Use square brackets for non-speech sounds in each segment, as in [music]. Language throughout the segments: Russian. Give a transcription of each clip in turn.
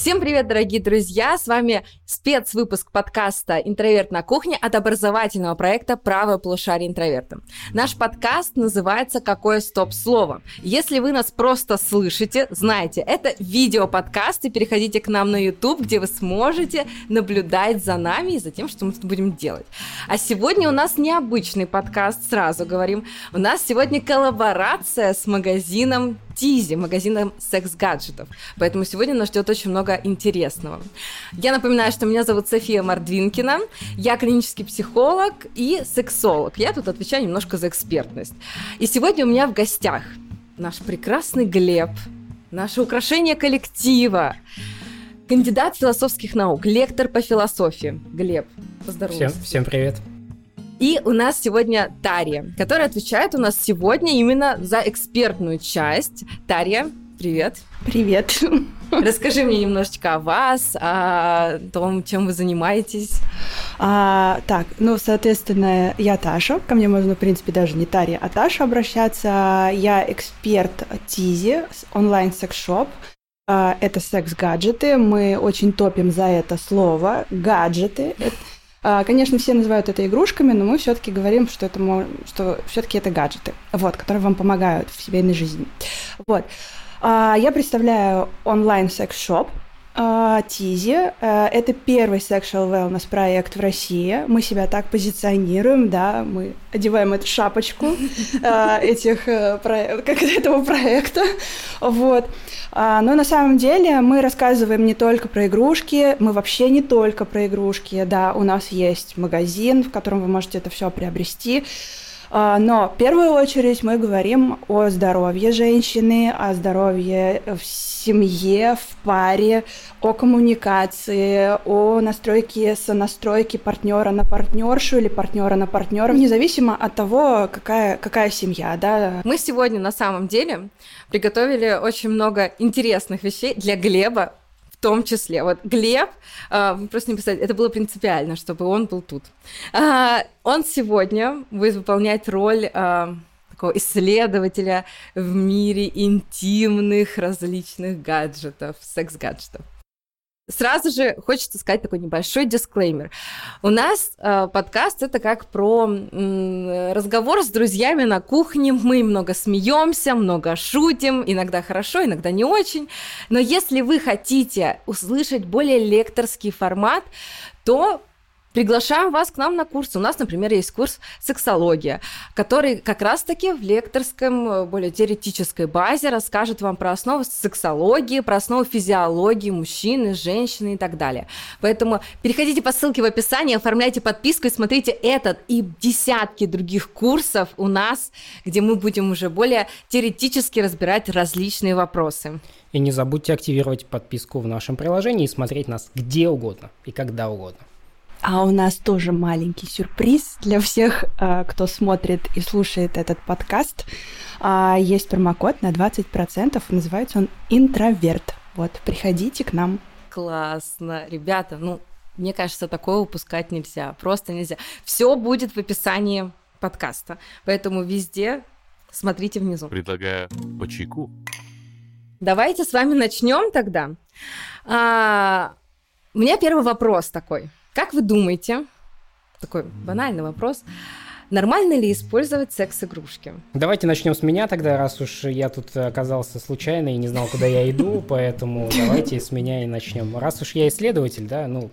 Всем привет, дорогие друзья! С вами спецвыпуск подкаста «Интроверт на кухне» от образовательного проекта «Правое полушарие интроверта». Наш подкаст называется «Какое стоп-слово?». Если вы нас просто слышите, знаете, это видео-подкаст, и переходите к нам на YouTube, где вы сможете наблюдать за нами и за тем, что мы тут будем делать. А сегодня у нас необычный подкаст, сразу говорим. У нас сегодня коллаборация с магазином Тизи, магазином секс-гаджетов. Поэтому сегодня нас ждет очень много интересного. Я напоминаю, что меня зовут София Мордвинкина, я клинический психолог и сексолог. Я тут отвечаю немножко за экспертность. И сегодня у меня в гостях наш прекрасный Глеб, наше украшение коллектива, кандидат философских наук, лектор по философии. Глеб, поздоровайся. Всем, всем привет. И у нас сегодня Тария, которая отвечает у нас сегодня именно за экспертную часть. Тария, привет. Привет. [laughs] Расскажи мне немножечко о вас, о том, чем вы занимаетесь. А, так, ну, соответственно, я Таша. Ко мне можно, в принципе, даже не Тария, а Таша обращаться. Я эксперт Тизи, онлайн-секс-шоп. А, это секс-гаджеты. Мы очень топим за это слово. Гаджеты. А, конечно, все называют это игрушками, но мы все-таки говорим, что это, что все-таки это гаджеты, вот, которые вам помогают в семейной жизни. Вот. А, я представляю онлайн-секс-шоп, а, Тизи. Это первый sexual wellness проект в России. Мы себя так позиционируем, да, мы одеваем эту шапочку этих, э, как этого проекта. Вот. А, но на самом деле мы рассказываем не только про игрушки, мы вообще не только про игрушки. Да, у нас есть магазин, в котором вы можете это все приобрести. А, но в первую очередь мы говорим о здоровье женщины, о здоровье в семье, в паре, о коммуникации, о настройке сонастройки партнера на партнершу или партнера на партнера, независимо от того, какая, какая семья. Да. Мы сегодня на самом деле приготовили очень много интересных вещей для Глеба, том числе. Вот Глеб, э, просто не писать, это было принципиально, чтобы он был тут. Э, он сегодня будет выполнять роль э, такого исследователя в мире интимных различных гаджетов, секс-гаджетов. Сразу же хочется сказать такой небольшой дисклеймер. У нас э, подкаст это как про э, разговор с друзьями на кухне. Мы много смеемся, много шутим, иногда хорошо, иногда не очень. Но если вы хотите услышать более лекторский формат, то Приглашаем вас к нам на курс. У нас, например, есть курс «Сексология», который как раз-таки в лекторском, э, более теоретической базе расскажет вам про основы сексологии, про основы физиологии мужчины, женщины и так далее. Поэтому переходите по ссылке в описании, оформляйте подписку и смотрите этот и десятки других курсов у нас, где мы будем уже более теоретически разбирать различные вопросы. И не забудьте активировать подписку в нашем приложении и смотреть нас где угодно и когда угодно. А у нас тоже маленький сюрприз для всех, а, кто смотрит и слушает этот подкаст. А, есть промокод на 20%, называется он «Интроверт». Вот, приходите к нам. Классно. Ребята, ну, мне кажется, такое упускать нельзя. Просто нельзя. Все будет в описании подкаста. Поэтому везде смотрите внизу. Предлагаю по чайку. Давайте с вами начнем тогда. А, у меня первый вопрос такой. Как вы думаете, такой банальный вопрос, Нормально ли использовать секс-игрушки? Давайте начнем с меня тогда, раз уж я тут оказался случайно и не знал, куда я иду, [laughs] поэтому давайте с меня и начнем. Раз уж я исследователь, да, ну,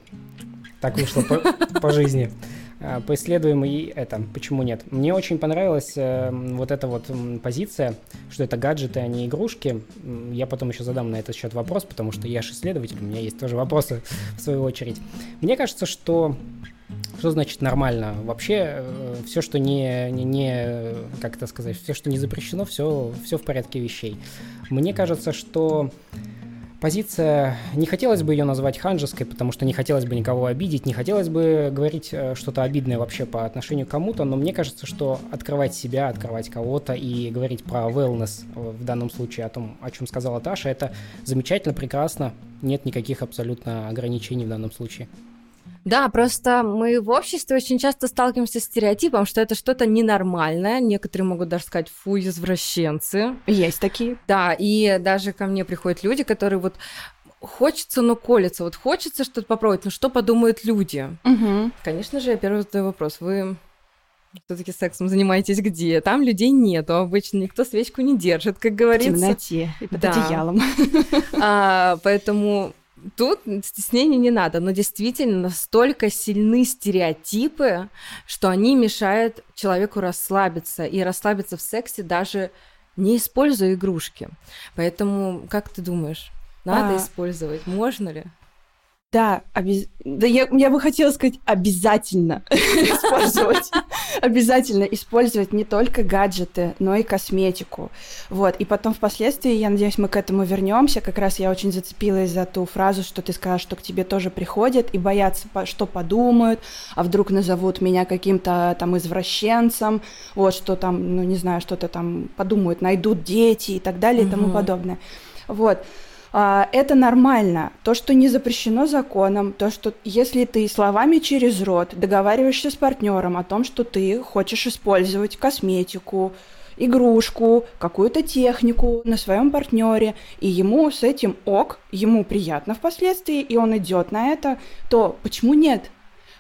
так вышло по, по жизни. А, поисследуем и это, почему нет. Мне очень понравилась э, вот эта вот позиция, что это гаджеты, а не игрушки. Я потом еще задам на этот счет вопрос, потому что я же исследователь, у меня есть тоже вопросы в свою очередь. Мне кажется, что что значит нормально? Вообще, э, все, что не, не, не, как это сказать, все, что не запрещено, все, все в порядке вещей. Мне кажется, что позиция, не хотелось бы ее назвать ханжеской, потому что не хотелось бы никого обидеть, не хотелось бы говорить э, что-то обидное вообще по отношению к кому-то, но мне кажется, что открывать себя, открывать кого-то и говорить про wellness в данном случае, о том, о чем сказала Таша, это замечательно, прекрасно, нет никаких абсолютно ограничений в данном случае. Да, просто мы в обществе очень часто сталкиваемся с стереотипом, что это что-то ненормальное. Некоторые могут даже сказать, фу, извращенцы. Есть такие. Да, и даже ко мне приходят люди, которые вот хочется, но колется. Вот хочется что-то попробовать, но что подумают люди? Мгм. Конечно же, я первый задаю вопрос. Вы все-таки сексом занимаетесь где? Там людей нету, обычно никто свечку не держит, как В говорится. темноте и под Да. одеялом. А, поэтому тут стеснения не надо, но действительно настолько сильны стереотипы, что они мешают человеку расслабиться и расслабиться в сексе даже не используя игрушки. Поэтому, как ты думаешь, надо А. использовать? Можно ли? Да, обяз- да я, я бы хотела сказать обязательно [laughs] использовать. Обязательно использовать не только гаджеты, но и косметику. Вот. И потом впоследствии, я надеюсь, мы к этому вернемся. Как раз я очень зацепилась за ту фразу, что ты сказала, что к тебе тоже приходят и боятся, что подумают, а вдруг назовут меня каким-то там извращенцем, вот, что там, ну, не знаю, что-то там подумают, найдут дети и так далее и тому подобное. Вот. А, Это нормально. То, что не запрещено законом, то, что если ты словами через рот договариваешься с партнером о том, что ты хочешь использовать косметику, игрушку, какую-то технику на своем партнере, и ему с этим ок, ему приятно впоследствии, и он идет на это, то почему нет?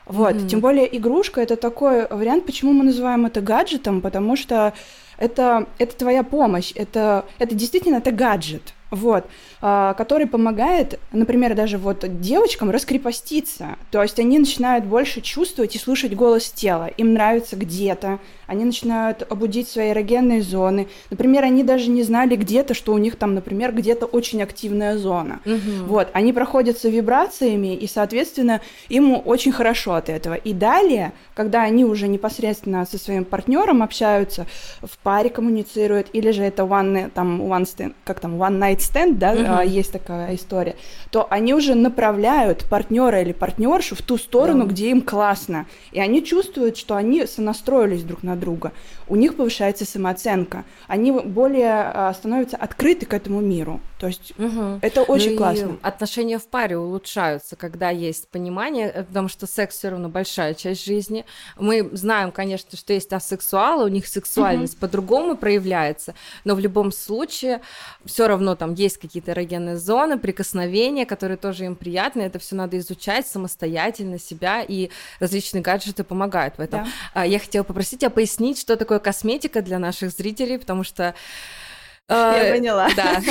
Вот, Мгм. тем более игрушка это такой вариант, почему мы называем это гаджетом, потому что это, это твоя помощь, это, это действительно это гаджет, вот, который помогает, например, даже вот девочкам раскрепоститься, то есть они начинают больше чувствовать и слушать голос тела, им нравится где-то, они начинают обудить свои эрогенные зоны, например, они даже не знали где-то, что у них там, например, где-то очень активная зона, вот, они проходятся вибрациями, и, соответственно, им очень хорошо от этого. И далее, когда они уже непосредственно со своим партнером общаются, в паре коммуницируют, или же это one, там, one stand, как там, one night stand, да, А, есть такая история, то они уже направляют партнера или партнершу в ту сторону, Да. где им классно. И они чувствуют, что они сонастроились друг на друга. У них повышается самооценка. Они более а, становятся открыты к этому миру. То есть Мгм. это очень Ну классно. Отношения в паре улучшаются, когда есть понимание, э, потому что секс все равно большая часть жизни. Мы знаем, конечно, что есть асексуалы, у них сексуальность по-другому проявляется, но в любом случае все равно там есть какие-то эрогенные зоны, прикосновения, которые тоже им приятны. Это все надо изучать самостоятельно себя, и различные гаджеты помогают в этом. Да. А, Я хотела попросить тебя пояснить, что такое косметика для наших зрителей, потому что [laughs] Я э, поняла. да.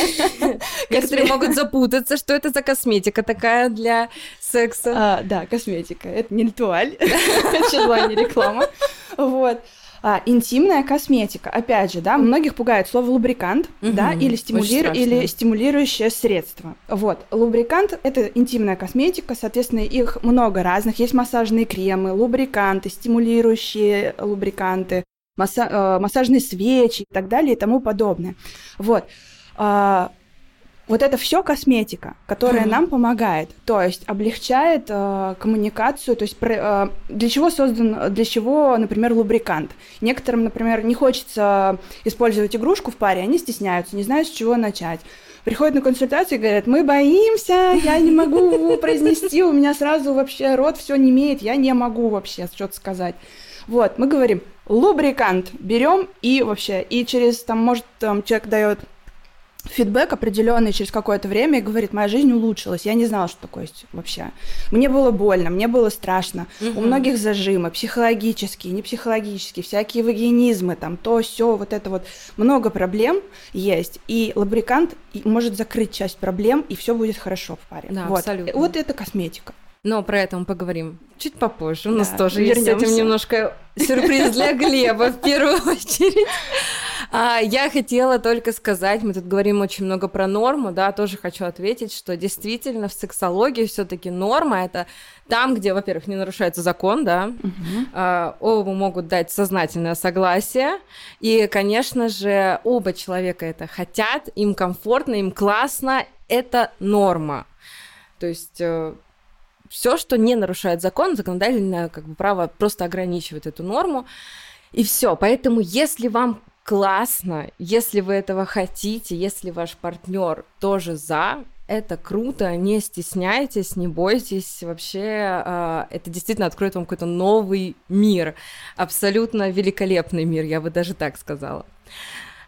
[laughs] Некоторые могут запутаться, что это за косметика такая для секса. А, да, косметика. Это не ритуаль. [laughs] Чего не реклама. Вот. А, интимная косметика. Опять же, да, многих пугает слово лубрикант, да, Мгм. или, Очень стимулир... страшно. или стимулирующее средство. Вот. Лубрикант – это интимная косметика, соответственно, их много разных. Есть массажные кремы, лубриканты, стимулирующие лубриканты, масса- э, массажные свечи и так далее и тому подобное. Вот. Вот это все косметика, которая нам помогает, то есть облегчает э, коммуникацию, то есть про- э, для чего создан, для чего, например, лубрикант. Некоторым, например, не хочется использовать игрушку в паре, они стесняются, не знают, с чего начать. Приходят на консультацию и говорят, мы боимся, я не могу произнести, у меня сразу вообще рот все не имеет, я не могу вообще что-то сказать. Вот, мы говорим, лубрикант берем и вообще, и через, там, может, там, человек дает фидбэк определенный через какое-то время и говорит, моя жизнь улучшилась, я не знала, что такое есть вообще. Мне было больно, мне было страшно. У Мгм. многих зажимы, психологические, не психологические, всякие вагинизмы, там то, все, вот это вот. Много проблем есть, и лабрикант может закрыть часть проблем, и все будет хорошо в паре. Да, вот. абсолютно. Вот это косметика. Но про это мы поговорим чуть попозже. У нас Да, тоже есть с этим немножко сюрприз для Глеба в первую очередь. А, я хотела только сказать, мы тут говорим очень много про норму, да, тоже хочу ответить, что действительно в сексологии все-таки норма это там, где, во-первых, не нарушается закон, да, а, оба могут дать сознательное согласие, и, конечно же, оба человека это хотят, им комфортно, им классно, это норма. То есть все, что не нарушает закон, законодательное как бы, право просто ограничивает эту норму. И все. Поэтому, если вам классно, если вы этого хотите, если ваш партнер тоже за, это круто, не стесняйтесь, не бойтесь. Вообще, э, это действительно откроет вам какой-то новый мир. Абсолютно великолепный мир, я бы даже так сказала.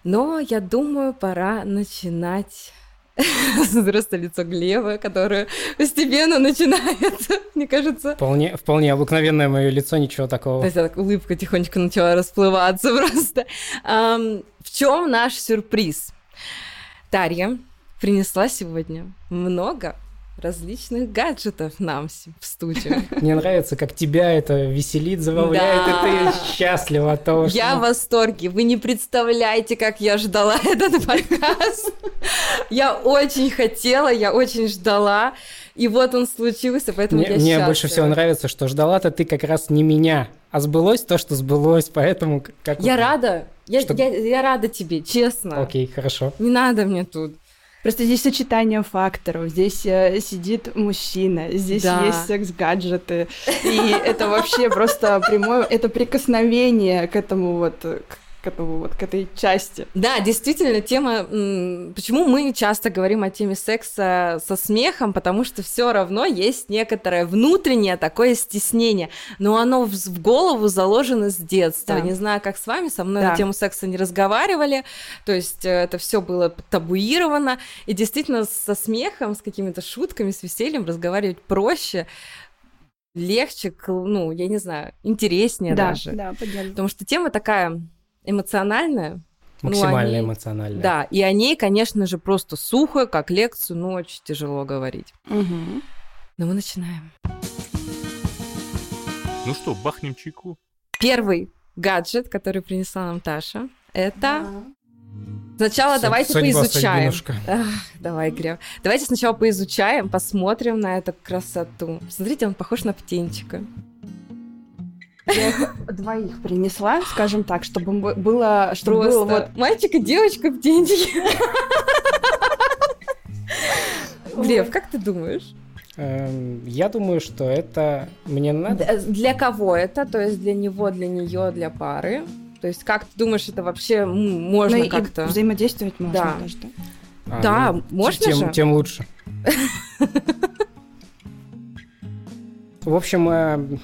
Но я думаю, пора начинать [laughs] Просто лицо Глеба, которое постепенно начинает, [laughs] мне кажется... Вполне, вполне обыкновенное мое лицо, ничего такого. То есть так, улыбка тихонечко начала расплываться [laughs] просто. Um, в чем наш сюрприз? Тарья принесла сегодня много различных гаджетов нам в студию. [laughs] Мне нравится, как тебя это веселит, забавляет, да. и ты счастлива от того, что... Я в восторге. Вы не представляете, как я ждала [laughs] этот подкаст. Я очень хотела, я очень ждала. И вот он случился, поэтому мне, я Мне больше всего нравится, что ждала-то ты как раз не меня, а сбылось то, что сбылось, поэтому... Как... Я рада. Я, что... я, я рада тебе, честно. Окей, хорошо. Не надо мне тут. Просто здесь сочетание факторов. Здесь э, сидит мужчина, здесь да. есть секс-гаджеты. И это вообще просто прямое... Это прикосновение к этому вот... К этому вот к этой части. Да, действительно, тема. Почему мы часто говорим о теме секса со смехом, потому что все равно есть некоторое внутреннее такое стеснение, но оно в голову заложено с детства. Да. Не знаю, как с вами, со мной да. на тему секса не разговаривали, то есть э, это все было табуировано, и действительно со смехом, с какими-то шутками, с весельем разговаривать проще легче, ну, я не знаю, интереснее да, даже. Да, Потому что тема такая эмоциональная. Максимально ну, эмоциональная. Да, и о ней, конечно же, просто сухо, как лекцию, ну, очень тяжело говорить. Угу. Но мы начинаем. Ну что, бахнем чайку? Первый гаджет, который принесла нам Таша, это... Сначала С- давайте поизучаем. Ах, давай, Грев. Давайте сначала поизучаем, посмотрим на эту красоту. Смотрите, он похож на птенчика. Я их двоих принесла, скажем так, чтобы было... Чтобы Просто было вот... мальчик и девочка в деньги. Глеб, [laughs] как ты думаешь? Эм, я думаю, что это мне надо. Для кого это? То есть для него, для нее, для пары? То есть как ты думаешь, это вообще можно ну, как-то... взаимодействовать можно да. даже, да? А, да, ну, можно тем, же? Тем лучше. [laughs] В общем, э,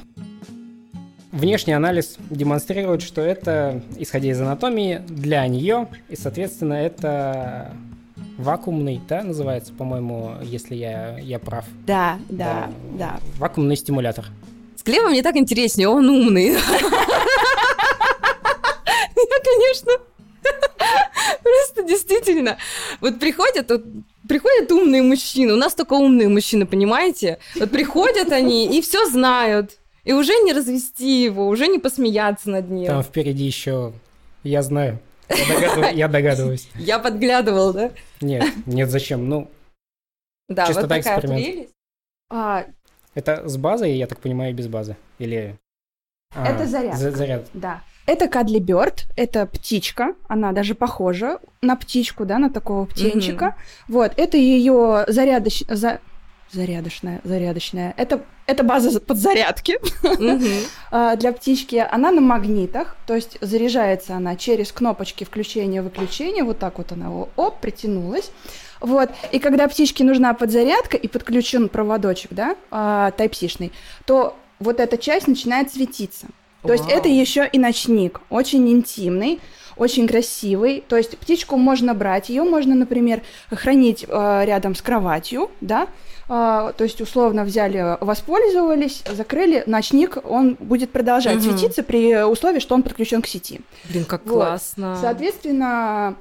Внешний анализ демонстрирует, что это, исходя из анатомии, для нее, и, соответственно, это вакуумный, да, называется, по-моему, если я, я прав. Да, да, да, да. Вакуумный стимулятор. С Глебом мне так интереснее, он умный. Я, конечно, просто действительно. Вот приходят, вот приходят умные мужчины, у нас только умные мужчины, понимаете? Вот приходят они и все знают. И уже не развести его, уже не посмеяться над ним. Там впереди еще, я знаю, я, догадываюсь, я догадываюсь. [laughs] Я подглядывал, да? Нет, нет, зачем? Ну, да, чисто вот так такая эксперимент. А... Это с базой, я так понимаю, без базы? Или... А, это заряд. заряд. Да. Это Кадли Бёрд, это птичка, она даже похожа на птичку, да, на такого птенчика. Mm-hmm. Вот, это ее зарядоч... за зарядочная, зарядочная. Это, это база подзарядки [laughs] а, для птички. Она на магнитах, то есть заряжается она через кнопочки включения-выключения. Вот так вот она, оп, притянулась. Вот. И когда птичке нужна подзарядка и подключен проводочек, да, а, Type-C-шный, то вот эта часть начинает светиться. То есть это еще и ночник, очень интимный, очень красивый. То есть птичку можно брать, ее можно, например, хранить э, рядом с кроватью, да, а, то есть условно взяли, воспользовались, закрыли, ночник, он будет продолжать угу. светиться при условии, что он подключен к сети. Блин, как вот. классно. Соответственно,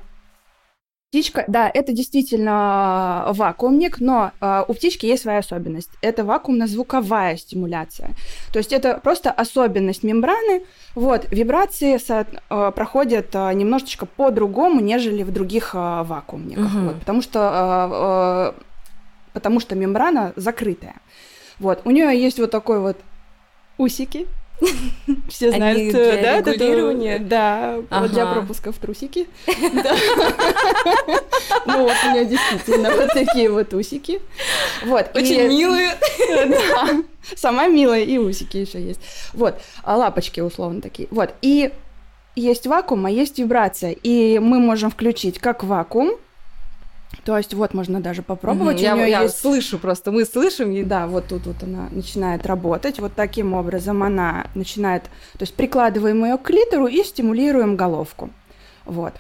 Птичка, да, это действительно вакуумник, но э, у птички есть своя особенность. Это вакуумно-звуковая стимуляция. То есть это просто особенность мембраны. Вот, вибрации со, э, проходят э, немножечко по-другому, нежели в других э, вакуумниках. Угу. Вот, потому что э, потому что мембрана закрытая. Вот, у нее есть вот такой вот усики. [laughs] Все знают, Они для да, регулирования? да, ага. для пропуска в трусики. [laughs] Ну вот у нее действительно вот такие вот усики. Вот. Очень милые. [laughs] Да. Сама милая и усики еще есть. Вот, а лапочки условно такие. Вот. И есть вакуум, а есть вибрация. И мы можем включить как вакуум, то есть вот можно даже попробовать. Mm-hmm. Я, я есть... слышу просто, мы слышим. И... Да, вот тут вот она начинает работать. Вот таким образом она начинает, то есть прикладываем ее к клитору и стимулируем головку. Вот.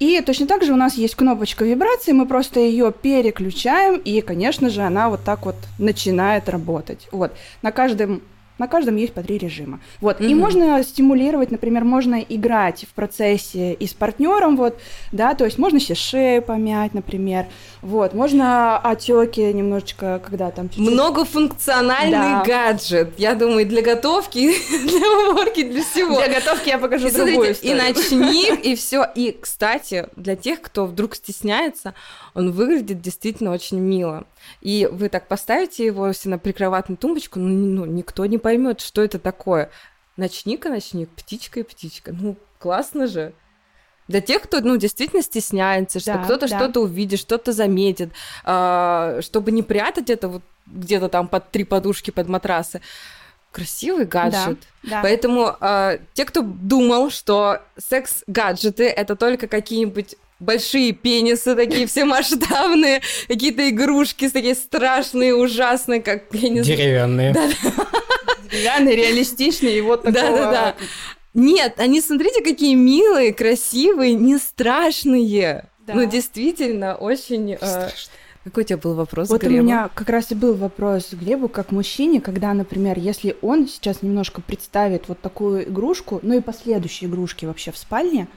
И точно так же у нас есть кнопочка вибрации, мы просто ее переключаем, и, конечно же, она вот так вот начинает работать. Вот. На каждом на каждом есть по три режима. Вот. Mm-hmm. И можно стимулировать, например, можно играть в процессе и с партнером, вот, да, то есть можно себе шею помять, например, вот, можно отеки немножечко, когда там чуть-чуть... Многофункциональный да. гаджет, я думаю, для готовки, [laughs] для уборки, для всего. Для готовки я покажу и другую смотрите, И ночник, и [laughs] все. И, кстати, для тех, кто вдруг стесняется, он выглядит действительно очень мило. И вы так поставите его все на прикроватную тумбочку, ну, ну никто не поймет, что это такое. Ночник и ночник, птичка и птичка. Ну, классно же. Для тех, кто, ну, действительно стесняется, что да, кто-то да. что-то увидит, что-то заметит, э, чтобы не прятать это вот где-то там под три подушки, под матрасы. Красивый гаджет. Да, да. Поэтому э, те, кто думал, что секс-гаджеты это только какие-нибудь большие пенисы такие все [laughs] масштабные, какие-то игрушки такие страшные, ужасные, как я не Деревянные. Да, Деревянные, реалистичные, и вот такого... Да-да-да. Нет, они, смотрите, какие милые, красивые, не страшные. Да. Ну, действительно, очень... Э, какой у тебя был вопрос, Вот Глебу? у меня как раз и был вопрос Глебу, как мужчине, когда, например, если он сейчас немножко представит вот такую игрушку, ну и последующие игрушки вообще в спальне,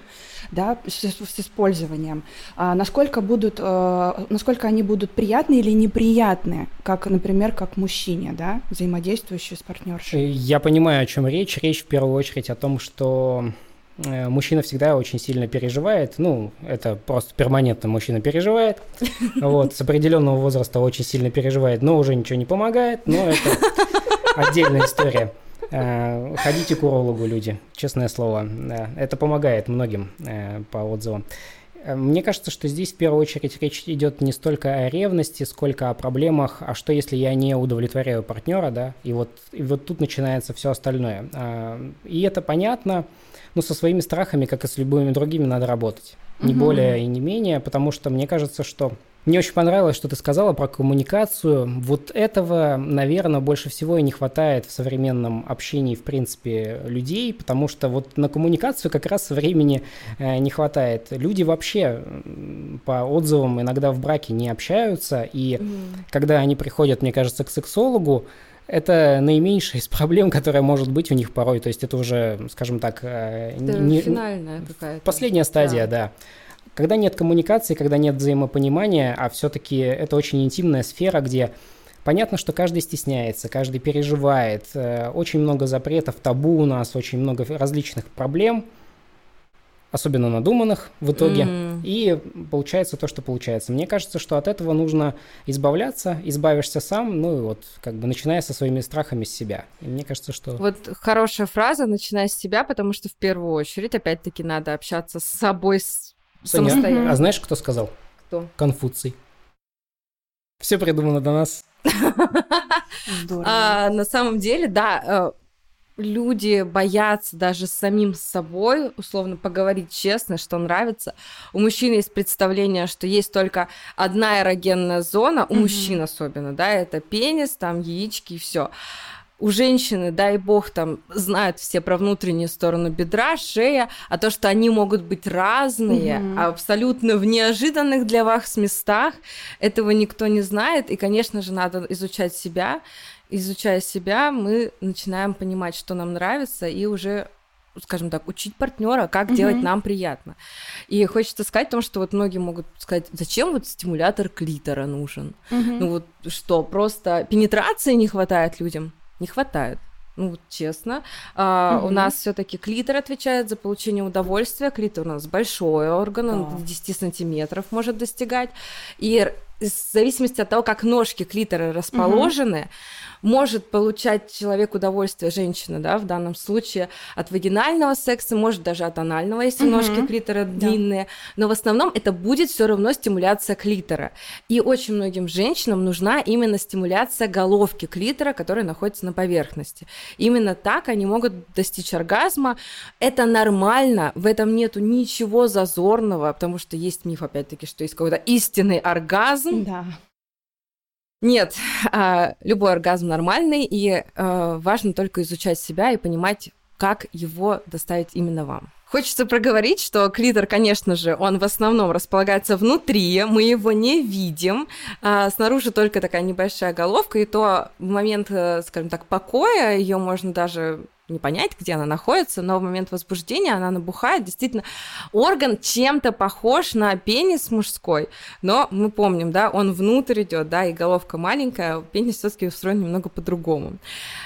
да, с, с использованием, а насколько будут, э, насколько они будут приятны или неприятны, как, например, как мужчине, да, взаимодействующие с партнершей. Э, я понимаю, о чем речь. Речь в первую очередь о том, что э, мужчина всегда очень сильно переживает. Ну, это просто перманентно мужчина переживает. [laughs] Вот, с определенного возраста очень сильно переживает, но уже ничего не помогает. Но это [laughs] отдельная история. Э, ходите к урологу, люди, честное слово. Это помогает многим э, по отзывам. Э, мне кажется, что здесь в первую очередь речь идет не столько о ревности, сколько о проблемах, а что если я не удовлетворяю партнера, да, и вот, и вот тут начинается все остальное. И это понятно, но со своими страхами, как и с любыми другими, надо работать. Не угу. более и не менее, потому что мне кажется, что мне очень понравилось, что ты сказала про коммуникацию. Вот этого, наверное, больше всего и не хватает в современном общении, в принципе, людей, потому что вот на коммуникацию как раз времени э, не хватает. Люди вообще по отзывам иногда в браке не общаются, и mm. когда они приходят, мне кажется, к сексологу, это наименьшая из проблем, которая может быть у них порой. То есть это уже, скажем так, э, это не, финальная какая-то. Последняя стадия, да. да. Когда нет коммуникации, когда нет взаимопонимания, а все-таки это очень интимная сфера, где понятно, что каждый стесняется, каждый переживает, э, очень много запретов, табу у нас, очень много различных проблем, особенно надуманных в итоге, mm. и получается то, что получается. Мне кажется, что от этого нужно избавляться, избавишься сам, ну и вот как бы начиная со своими страхами с себя. И мне кажется, что... Вот хорошая фраза, начиная с себя, потому что в первую очередь, опять-таки, надо общаться с собой, с Соня, самостоятельно. А знаешь, кто сказал? Кто? Конфуций. Все придумано до нас. А, на самом деле, да, э, люди боятся даже с самим собой, условно, поговорить честно, что нравится. У мужчин есть представление, что есть только одна эрогенная зона, у мужчин особенно, да, это пенис, там яички и все у женщины, дай бог, там знают все про внутреннюю сторону бедра, шея, а то, что они могут быть разные, mm-hmm. абсолютно в неожиданных для вас местах, этого никто не знает, и, конечно же, надо изучать себя. Изучая себя, мы начинаем понимать, что нам нравится, и уже скажем так, учить партнера, как mm-hmm. делать нам приятно. И хочется сказать о том, что вот многие могут сказать, зачем вот стимулятор клитора нужен? Mm-hmm. Ну вот что, просто пенетрации не хватает людям? Не хватает. Ну, честно. А, угу. У нас все-таки клитор отвечает за получение удовольствия. Клитор у нас большой орган, он да. 10 сантиметров может достигать. И в зависимости от того, как ножки клитора расположены, угу может получать человек удовольствие, женщина, да, в данном случае, от вагинального секса, может даже от анального, если угу. ножки клитора длинные, да. но в основном это будет все равно стимуляция клитора. И очень многим женщинам нужна именно стимуляция головки клитора, которая находится на поверхности. Именно так они могут достичь оргазма. Это нормально, в этом нету ничего зазорного, потому что есть миф, опять-таки, что есть какой-то истинный оргазм. Да. Нет, [laughs] а, любой оргазм нормальный, и а, важно только изучать себя и понимать, как его доставить именно вам. Хочется проговорить, что клитор, конечно же, он в основном располагается внутри, мы его не видим, а снаружи только такая небольшая головка, и то в момент, э, скажем так, покоя ее можно даже не понять, где она находится, но в момент возбуждения она набухает. Действительно, орган чем-то похож на пенис мужской, но мы помним, да, он внутрь идет, да, и головка маленькая, пенис все-таки устроен немного по-другому.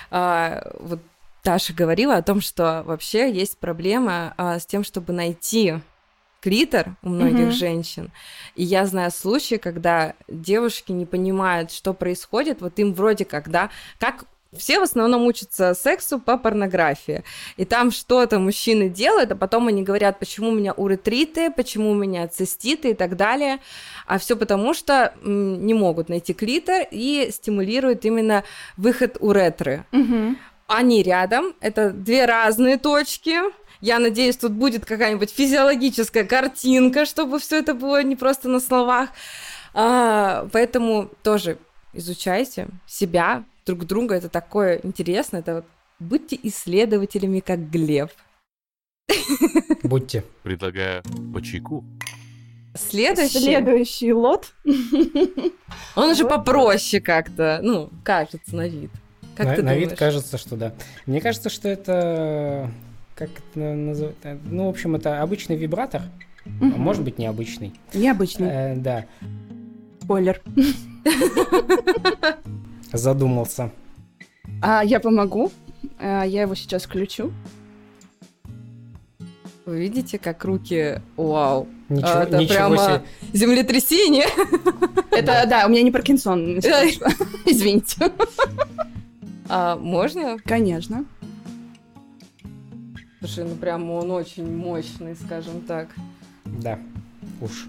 А, вот Таша говорила о том, что вообще есть проблема а, с тем, чтобы найти клитор у многих mm-hmm. женщин. И я знаю случаи, когда девушки не понимают, что происходит. Вот им вроде как, да, как все в основном учатся сексу по порнографии. И там что-то мужчины делают, а потом они говорят, почему у меня уретриты, почему у меня циститы и так далее. А все потому, что не могут найти клитор и стимулируют именно выход уретры. Угу. Они рядом, это две разные точки. Я надеюсь, тут будет какая-нибудь физиологическая картинка, чтобы все это было не просто на словах. А, поэтому тоже изучайте себя, друг друга. Это такое интересно. Это вот будьте исследователями, как Глеб. Будьте. Предлагаю по чайку. Следующий. Следующий лот. Он уже попроще как-то, ну, кажется, на вид. Как на, ты на вид кажется, что да. Мне кажется, что это как это называют? Ну, в общем, это обычный вибратор. Угу. Может быть, необычный. Необычный. Э, да. Спойлер. [laughs] Задумался. А я помогу. А, я его сейчас включу. Вы видите, как руки... Вау. Ничего, а, это ничего прямо себе. землетрясение. Это, да, у меня не Паркинсон. [laughs] Извините. А можно? Конечно. Слушай, ну прям он очень мощный, скажем так. Да, уж.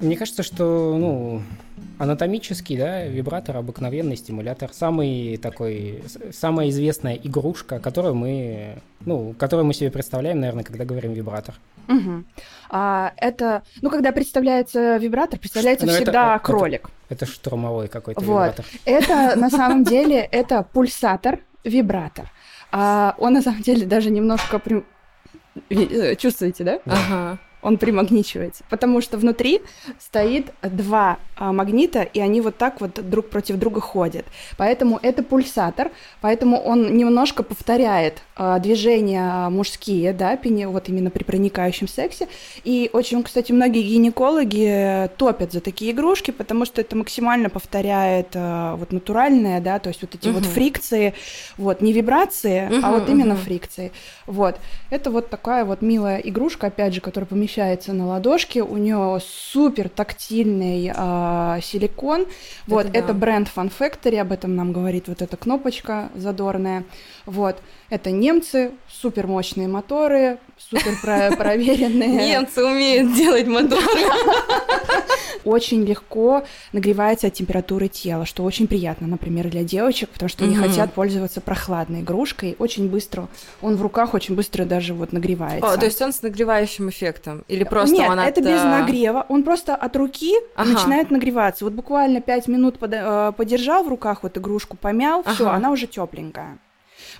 Мне кажется, что, ну, анатомический, да, вибратор, обыкновенный стимулятор, самый такой, самая известная игрушка, которую мы, ну, которую мы себе представляем, наверное, когда говорим вибратор. Угу. А, это, ну, когда представляется вибратор, представляется Но ну, всегда это, кролик. Это, это штурмовой какой-то вот. вибратор. Это на самом деле это пульсатор, вибратор. А он на самом деле даже немножко э, чувствуете, да? Ага он примагничивается, потому что внутри стоит два а, магнита, и они вот так вот друг против друга ходят. Поэтому это пульсатор, поэтому он немножко повторяет а, движения мужские, да, вот именно при проникающем сексе. И очень, кстати, многие гинекологи топят за такие игрушки, потому что это максимально повторяет а, вот натуральное, да, то есть вот эти угу. вот фрикции, вот не вибрации, угу, а вот именно угу. фрикции. Вот. Это вот такая вот милая игрушка, опять же, которая помещается помещается на ладошке. У нее супер тактильный э, силикон. Это вот, да. это бренд Fun Factory, об этом нам говорит вот эта кнопочка задорная. Вот, это немцы, супер мощные моторы, супер [laughs] проверенные. Немцы умеют делать моторы. [laughs] Очень легко нагревается от температуры тела, что очень приятно, например, для девочек, потому что они хотят пользоваться прохладной игрушкой. Очень быстро, он в руках очень быстро даже вот нагревается. О, то есть он с нагревающим эффектом? Или просто Нет, он это от... без нагрева. Он просто от руки ага. начинает нагреваться. Вот буквально 5 минут под, э, подержал в руках вот игрушку, помял, ага. все, она уже тепленькая.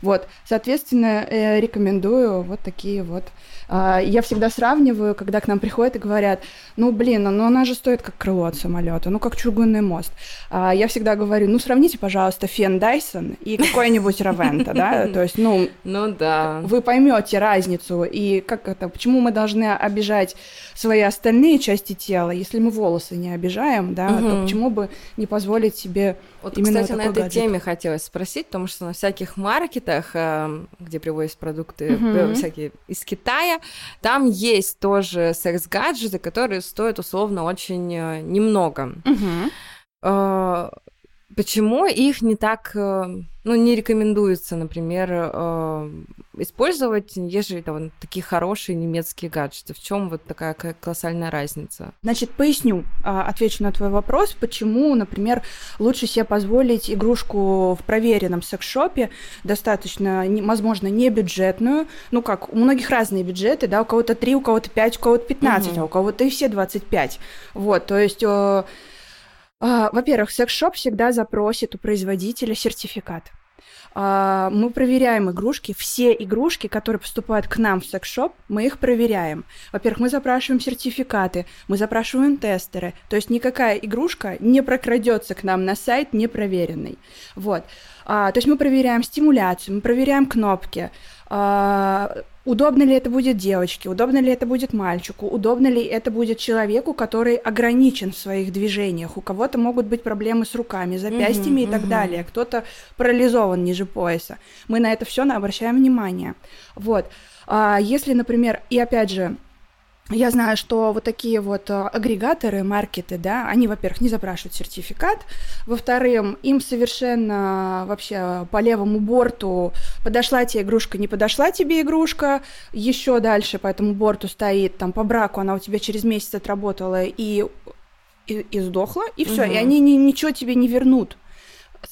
Вот, соответственно, э, рекомендую вот такие вот я всегда сравниваю, когда к нам приходят и говорят, ну, блин, ну она же стоит как крыло от самолета, ну, как чугунный мост. А, я всегда говорю, ну, сравните, пожалуйста, фен Дайсон и какой-нибудь Равента, да, [laughs] то есть, ну, ну да. вы поймете разницу и как это, почему мы должны обижать свои остальные части тела, если мы волосы не обижаем, да, то почему бы не позволить себе вот, именно кстати, на этой гаджет? теме хотелось спросить, потому что на всяких маркетах, эм, где привозят продукты всякие из Китая, там есть тоже секс-гаджеты, которые стоят условно очень э, немного. Угу. Почему их не так, э, ну, не рекомендуется, например, э, использовать, ежели там такие хорошие немецкие гаджеты? В чем вот такая колоссальная разница? Значит, поясню, а, отвечу на твой вопрос, почему, например, лучше себе позволить игрушку в проверенном секс-шопе, достаточно, возможно, не бюджетную, ну как, у многих разные бюджеты, да, у кого-то 3, у кого-то 5, у кого-то 15, угу. а у кого-то и все 25. Вот, то есть во-первых, секс-шоп всегда запросит у производителя сертификат. А, мы проверяем игрушки, все игрушки, которые поступают к нам в секс-шоп, мы их проверяем. Во-первых, мы запрашиваем сертификаты, мы запрашиваем тестеры, то есть никакая игрушка не прокрадется к нам на сайт непроверенный. Вот. А, то есть мы проверяем стимуляцию, мы проверяем кнопки, а, удобно ли это будет девочке, удобно ли это будет мальчику, удобно ли это будет человеку, который ограничен в своих движениях. У кого-то могут быть проблемы с руками, запястьями uh-huh, и так uh-huh. далее, кто-то парализован ниже пояса. Мы на это все обращаем внимание. Вот. А если, например, и опять же, я знаю, что вот такие вот э, агрегаторы, маркеты, да, они, во-первых, не запрашивают сертификат, во-вторых, им совершенно вообще по левому борту подошла тебе игрушка, не подошла тебе игрушка, еще дальше по этому борту стоит, там, по браку она у тебя через месяц отработала и, и, и сдохла, и все, угу. и они ни, ничего тебе не вернут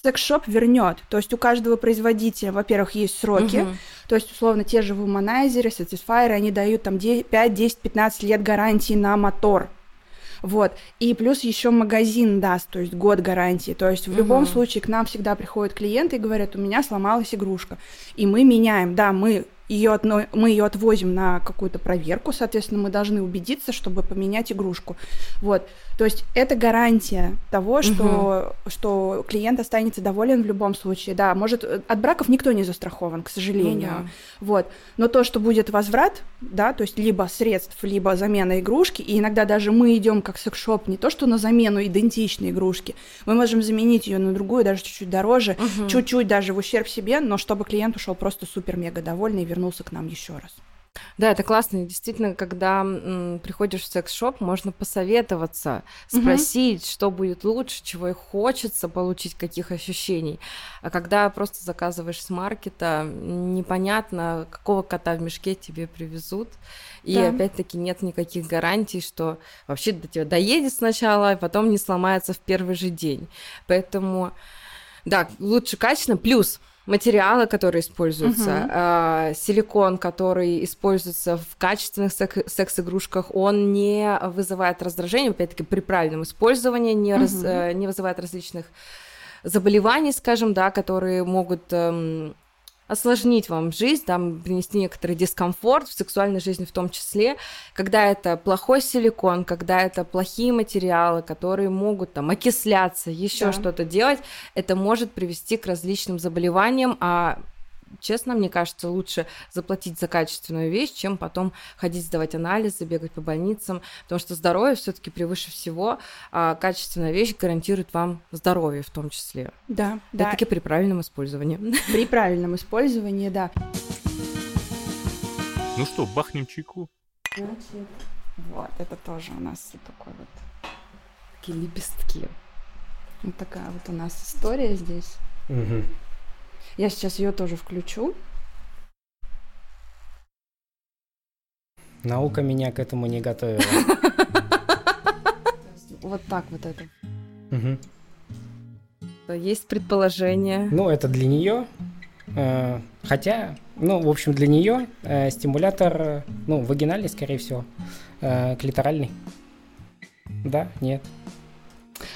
секс-шоп вернет. То есть у каждого производителя, во-первых, есть сроки. Uh-huh. То есть, условно, те же вуманайзеры, сатисфайеры, они дают там 5, 10, 15 лет гарантии на мотор. Вот. И плюс еще магазин даст, то есть год гарантии. То есть в угу. любом случае к нам всегда приходят клиенты и говорят, у меня сломалась игрушка. И мы меняем. Да, мы ее одно, мы ее отвозим на какую-то проверку, соответственно, мы должны убедиться, чтобы поменять игрушку. Вот. То есть это гарантия того, что, угу. что клиент останется доволен в любом случае. Да, может, от браков никто не застрахован, к сожалению. Ну, да. Вот. Но то, что будет возврат, да, то есть либо средств, либо замена игрушки, и иногда даже мы идем как секс-шоп не то, что на замену идентичной игрушки, мы можем заменить ее на другую, даже чуть-чуть дороже, угу. чуть-чуть даже в ущерб себе, но чтобы клиент ушел просто супер-мега довольный вернулся к нам еще раз. Да, это классно. Действительно, когда м, приходишь в секс-шоп, можно посоветоваться, спросить, угу. что будет лучше, чего и хочется получить, каких ощущений. А когда просто заказываешь с маркета, непонятно, какого кота в мешке тебе привезут. И да. опять-таки нет никаких гарантий, что вообще до тебя доедет сначала, а потом не сломается в первый же день. Поэтому, да, лучше качественно. Плюс материалы, которые используются, uh-huh. э, силикон, который используется в качественных сек- секс-игрушках, он не вызывает раздражения, опять-таки при правильном использовании, не, uh-huh. раз, э, не вызывает различных заболеваний, скажем, да, которые могут эм, осложнить вам жизнь, там, принести некоторый дискомфорт в сексуальной жизни в том числе, когда это плохой силикон, когда это плохие материалы, которые могут там окисляться, еще да. что-то делать, это может привести к различным заболеваниям, а честно, мне кажется, лучше заплатить за качественную вещь, чем потом ходить сдавать анализы, бегать по больницам, потому что здоровье все-таки превыше всего, а качественная вещь гарантирует вам здоровье в том числе. Да, да. таки при правильном использовании. [laughs] При правильном использовании, да. Ну что, бахнем чайку? Вот, это тоже у нас такой вот такие лепестки. Вот такая вот у нас история здесь. Угу. Я сейчас ее тоже включу. Наука меня к этому не готовила. [laughs] Вот так вот это. Есть предположение. Ну, это для нее. Э, хотя, ну, в общем, для нее э, стимулятор, ну, вагинальный, скорее всего, э, клиторальный. Да, нет.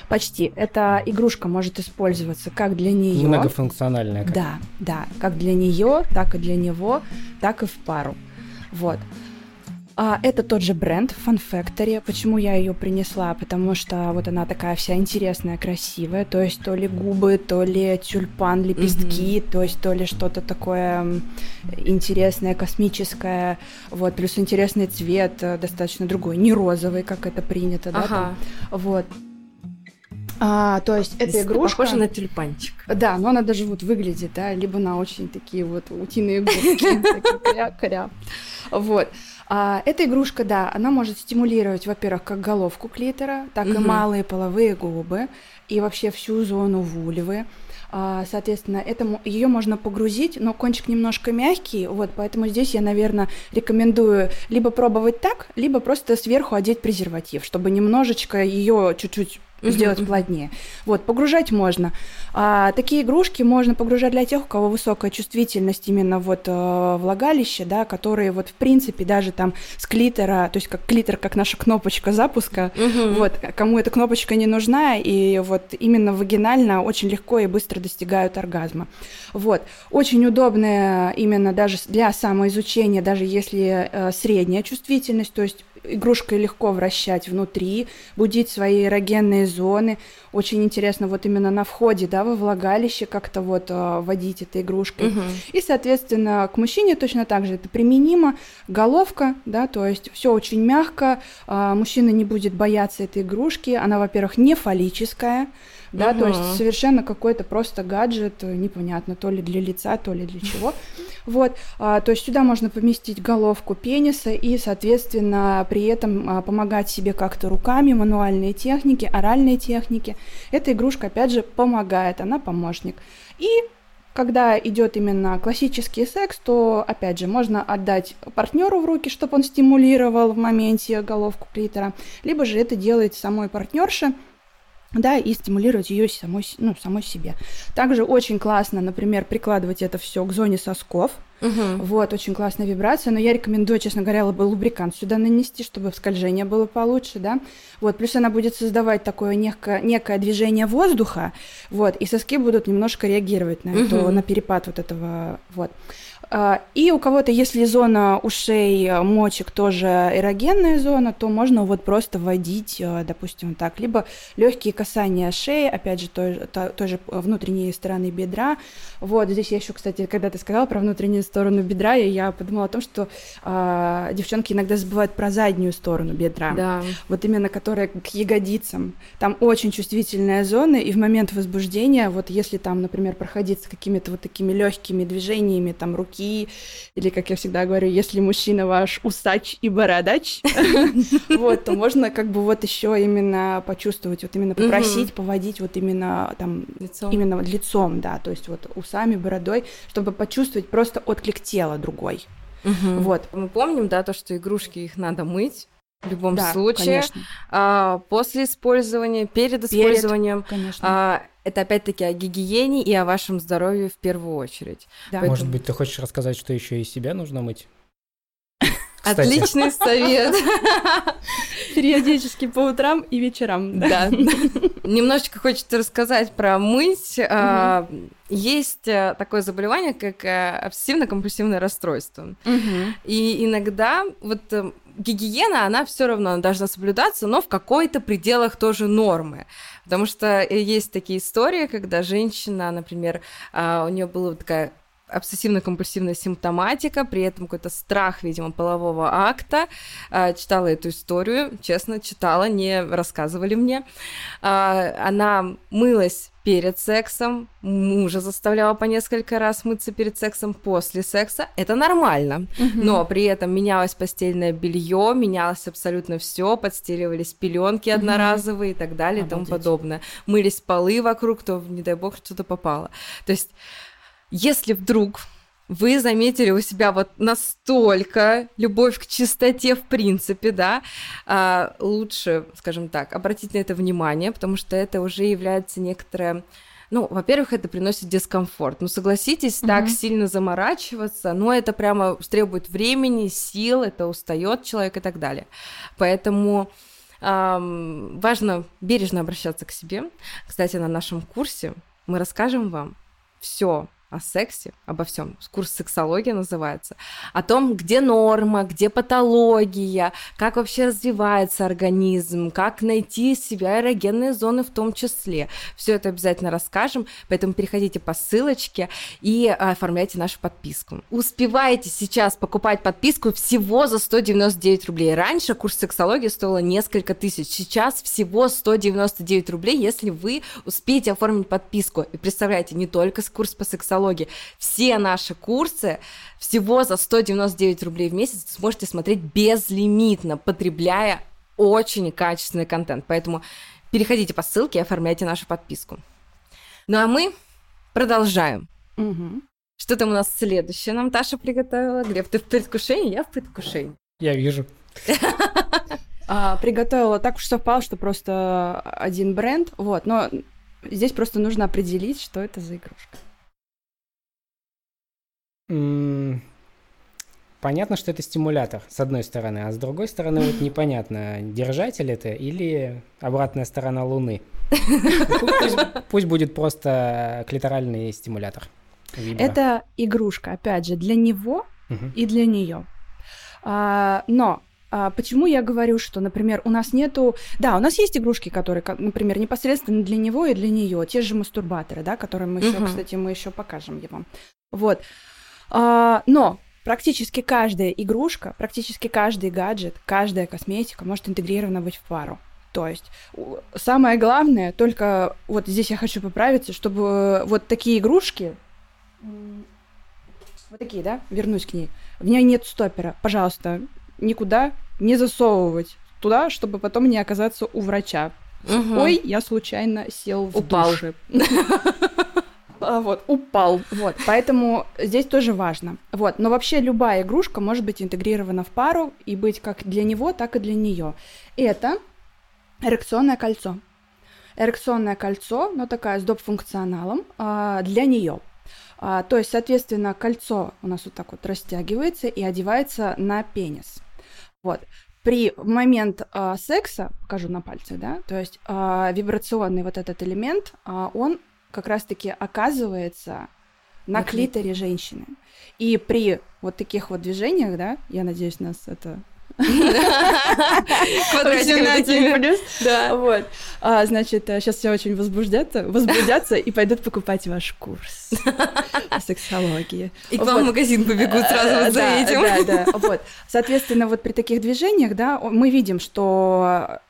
Почти. Эта игрушка может использоваться как для нее. Многофункциональная. Как. Да, да. Как для нее, так и для него, так и в пару. Вот. А, это тот же бренд Fun Factory. Почему я ее принесла? Потому что вот она такая вся интересная, красивая. То есть то ли губы, то ли тюльпан, лепестки, mm-hmm. то есть то ли что-то такое интересное, космическое. Вот, плюс интересный цвет, э, достаточно другой. Не розовый, как это принято, ага. да? Там. Вот. А, то есть эта игрушка... Похожа на тюльпанчик. Да, но она даже вот выглядит, да, либо на очень такие вот утиные губки, [laughs] кря Вот. А, эта игрушка, да, она может стимулировать, во-первых, как головку клитора, так и малые половые губы, и вообще всю зону вульвы. А, соответственно, это, ее можно погрузить, но кончик немножко мягкий, вот, поэтому здесь я, наверное, рекомендую либо пробовать так, либо просто сверху одеть презерватив, чтобы немножечко ее чуть-чуть сделать плотнее. Вот, погружать можно. А, такие игрушки можно погружать для тех, у кого высокая чувствительность именно вот э, влагалища, да, которые вот в принципе даже там с клитора, то есть как клитор, как наша кнопочка запуска, угу. вот, кому эта кнопочка не нужна, и вот именно вагинально очень легко и быстро достигают оргазма. Вот, очень удобная именно даже для самоизучения, даже если э, средняя чувствительность, то есть игрушкой легко вращать внутри, будить свои эрогенные зоны. Очень интересно вот именно на входе, да, во влагалище как-то вот э, водить этой игрушкой. Угу. И, соответственно, к мужчине точно так же это применимо. Головка, да, то есть все очень мягко, э, мужчина не будет бояться этой игрушки. Она, во-первых, не фаллическая, да, угу. то есть совершенно какой-то просто гаджет, э, непонятно, то ли для лица, то ли для чего. [laughs] Вот, а, то есть сюда можно поместить головку пениса и, соответственно, при этом а, помогать себе как-то руками, мануальные техники, оральные техники. Эта игрушка, опять же, помогает, она помощник. И когда идет именно классический секс, то, опять же, можно отдать партнеру в руки, чтобы он стимулировал в моменте головку клитора, либо же это делает самой партнерша, да, и стимулировать ее самой, ну, самой себе. Также очень классно, например, прикладывать это все к зоне сосков. Угу. Вот, очень классная вибрация, но я рекомендую, честно говоря, лубрикант сюда нанести, чтобы скольжение было получше, да. Вот, плюс она будет создавать такое некое, некое движение воздуха, вот, и соски будут немножко реагировать на, угу. это, на перепад вот этого, вот. А, и у кого-то, если зона ушей, э, мочек тоже эрогенная зона, то можно вот просто вводить, э, допустим, так, либо легкие касания шеи, опять же, той, той же внутренней стороны бедра. Вот здесь я еще, кстати, когда ты сказала про внутреннюю сторону бедра, я подумала о том, что а, девчонки иногда забывают про заднюю сторону бедра. Да. Вот именно которая к ягодицам. Там очень чувствительная зона, и в момент возбуждения, вот если там, например, проходить с какими-то вот такими легкими движениями, там руки руки, или, как я всегда говорю, если мужчина ваш усач и бородач, [laughs] вот, то можно как бы вот еще именно почувствовать, вот именно попросить, поводить вот именно там, именно лицом, да, то есть вот усами, бородой, чтобы почувствовать просто отклик тела другой. Вот. Мы помним, да, то, что игрушки их надо мыть, в любом да, случае. А, после использования, перед использованием. Перед, конечно. А, это опять-таки о гигиене и о вашем здоровье в первую очередь. Да. Поэтому... Может быть, ты хочешь рассказать, что еще и себя нужно мыть? Кстати. Отличный совет. [laughs] Периодически по утрам и вечерам. Да. [laughs] Немножечко хочется рассказать про мыть. А, есть э, такое заболевание, как э, обсессивно-компульсивное расстройство. И иногда вот э, гигиена, она все равно должна соблюдаться, но в какой-то пределах тоже нормы. Потому что есть такие истории, когда женщина, например, а, у нее была такая обсессивно-компульсивная симптоматика, при этом какой-то страх, видимо, полового акта. А, читала эту историю, честно, читала, не рассказывали мне. А, она мылась перед сексом, мужа заставляла по несколько раз мыться перед сексом, после секса. Это нормально. Угу. Но при этом менялось постельное белье, менялось абсолютно все, подстеливались пеленки одноразовые и так далее Обалдеть. и тому подобное. Мылись полы вокруг, то, не дай бог, что-то попало. То есть если вдруг вы заметили у себя вот настолько любовь к чистоте в принципе, да, а, лучше, скажем так, обратить на это внимание, потому что это уже является некоторое ну, во-первых, это приносит дискомфорт. Ну, согласитесь, угу. так сильно заморачиваться, ну, это прямо требует времени, сил, это устает человек и так далее. Поэтому эм, важно бережно обращаться к себе. Кстати, на нашем курсе мы расскажем вам все о сексе, обо всем. Курс сексология называется. О том, где норма, где патология, как вообще развивается организм, как найти себя эрогенные зоны в том числе. Все это обязательно расскажем, поэтому переходите по ссылочке и оформляйте нашу подписку. Успевайте сейчас покупать подписку всего за 199 рублей. Раньше курс сексологии стоил несколько тысяч, сейчас всего 199 рублей, если вы успеете оформить подписку. И представляете, не только курс по сексологии, психологии. Все наши курсы всего за 199 рублей в месяц сможете смотреть безлимитно, потребляя очень качественный контент. Поэтому переходите по ссылке и оформляйте нашу подписку. Ну а мы продолжаем. Угу. Что там у нас следующее нам Таша приготовила? Глеб, ты в предвкушении? Я в предвкушении. Я вижу. [laughs] А, приготовила так уж совпало, что просто один бренд, вот, но здесь просто нужно определить, что это за игрушка. Понятно, что это стимулятор, с одной стороны, а с другой стороны, вот непонятно, держатель это или обратная сторона Луны. Пу- Пусть, пусть будет просто клиторальный стимулятор. Вибро. Это игрушка, опять же, для него и для нее. А, но а, почему я говорю, что, например, у нас нету... Да, у нас есть игрушки, которые, например, непосредственно для него и для нее, те же мастурбаторы, да, которые мы еще, кстати, мы еще покажем его. Вот. А, но практически каждая игрушка, практически каждый гаджет, каждая косметика может интегрирована быть в пару. То есть самое главное, только вот здесь я хочу поправиться, чтобы вот такие игрушки, вот такие, да, вернусь к ней, в ней нет стопера. Пожалуйста, никуда не засовывать туда, чтобы потом не оказаться у врача. Мгм. Ой, я случайно сел в Упал. душе. [laughs] А, Вот, упал. Вот, поэтому здесь тоже важно. Вот, но вообще любая игрушка может быть интегрирована в пару и быть как для него, так и для нее. Это эрекционное кольцо. Эрекционное кольцо, но такая с доп-функционалом а, для нее. А, то есть, соответственно, кольцо у нас вот так вот растягивается и одевается на пенис. Вот. При момент а, секса, покажу на пальцах, да, то есть а, вибрационный вот этот элемент, а, он как раз-таки оказывается на На клит- клиторе женщины. И при вот таких вот движениях, да, я надеюсь, нас это [laughs] Квадратиками 18 такими. плюс. Да. Вот. А, значит, сейчас все очень возбуждятся, возбудятся и пойдут покупать ваш курс сексологии. И к вам в магазин побегут сразу Э, вот за этим. Да, да, вот. Соответственно, вот при таких движениях, да, мы видим, что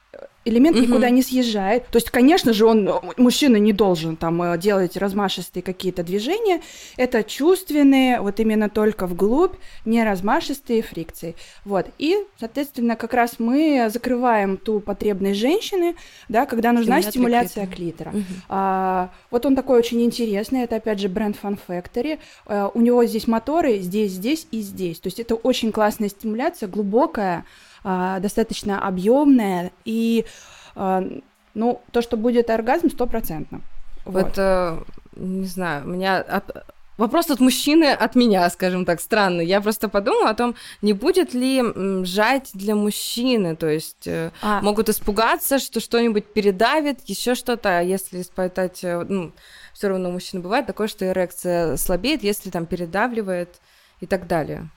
элемент Мгм. никуда не съезжает. То есть, конечно же, он, мужчина не должен там э, делать размашистые какие-то движения. Это чувственные, вот именно только вглубь, не размашистые фрикции. Вот. И, соответственно, как раз мы закрываем ту потребность женщины, да, когда нужна Стимуляция стимуляция клитора. клитора. Мгм. А, вот он такой очень интересный. Это опять же бренд Fun Factory. А, у него здесь моторы здесь, здесь и здесь. То есть это очень классная стимуляция, глубокая, достаточно объемная и а, ну то, что будет оргазм, стопроцентно. Вот. Вот, не знаю, у меня от- вопрос от мужчины, от меня, скажем так, странный. Я просто подумала о том, не будет ли жать для мужчины, то есть э, А, могут испугаться, что что-нибудь передавит, еще что-то, а если испытать, э, ну, все равно у мужчины бывает такое, что эрекция слабеет, если там передавливает и так далее.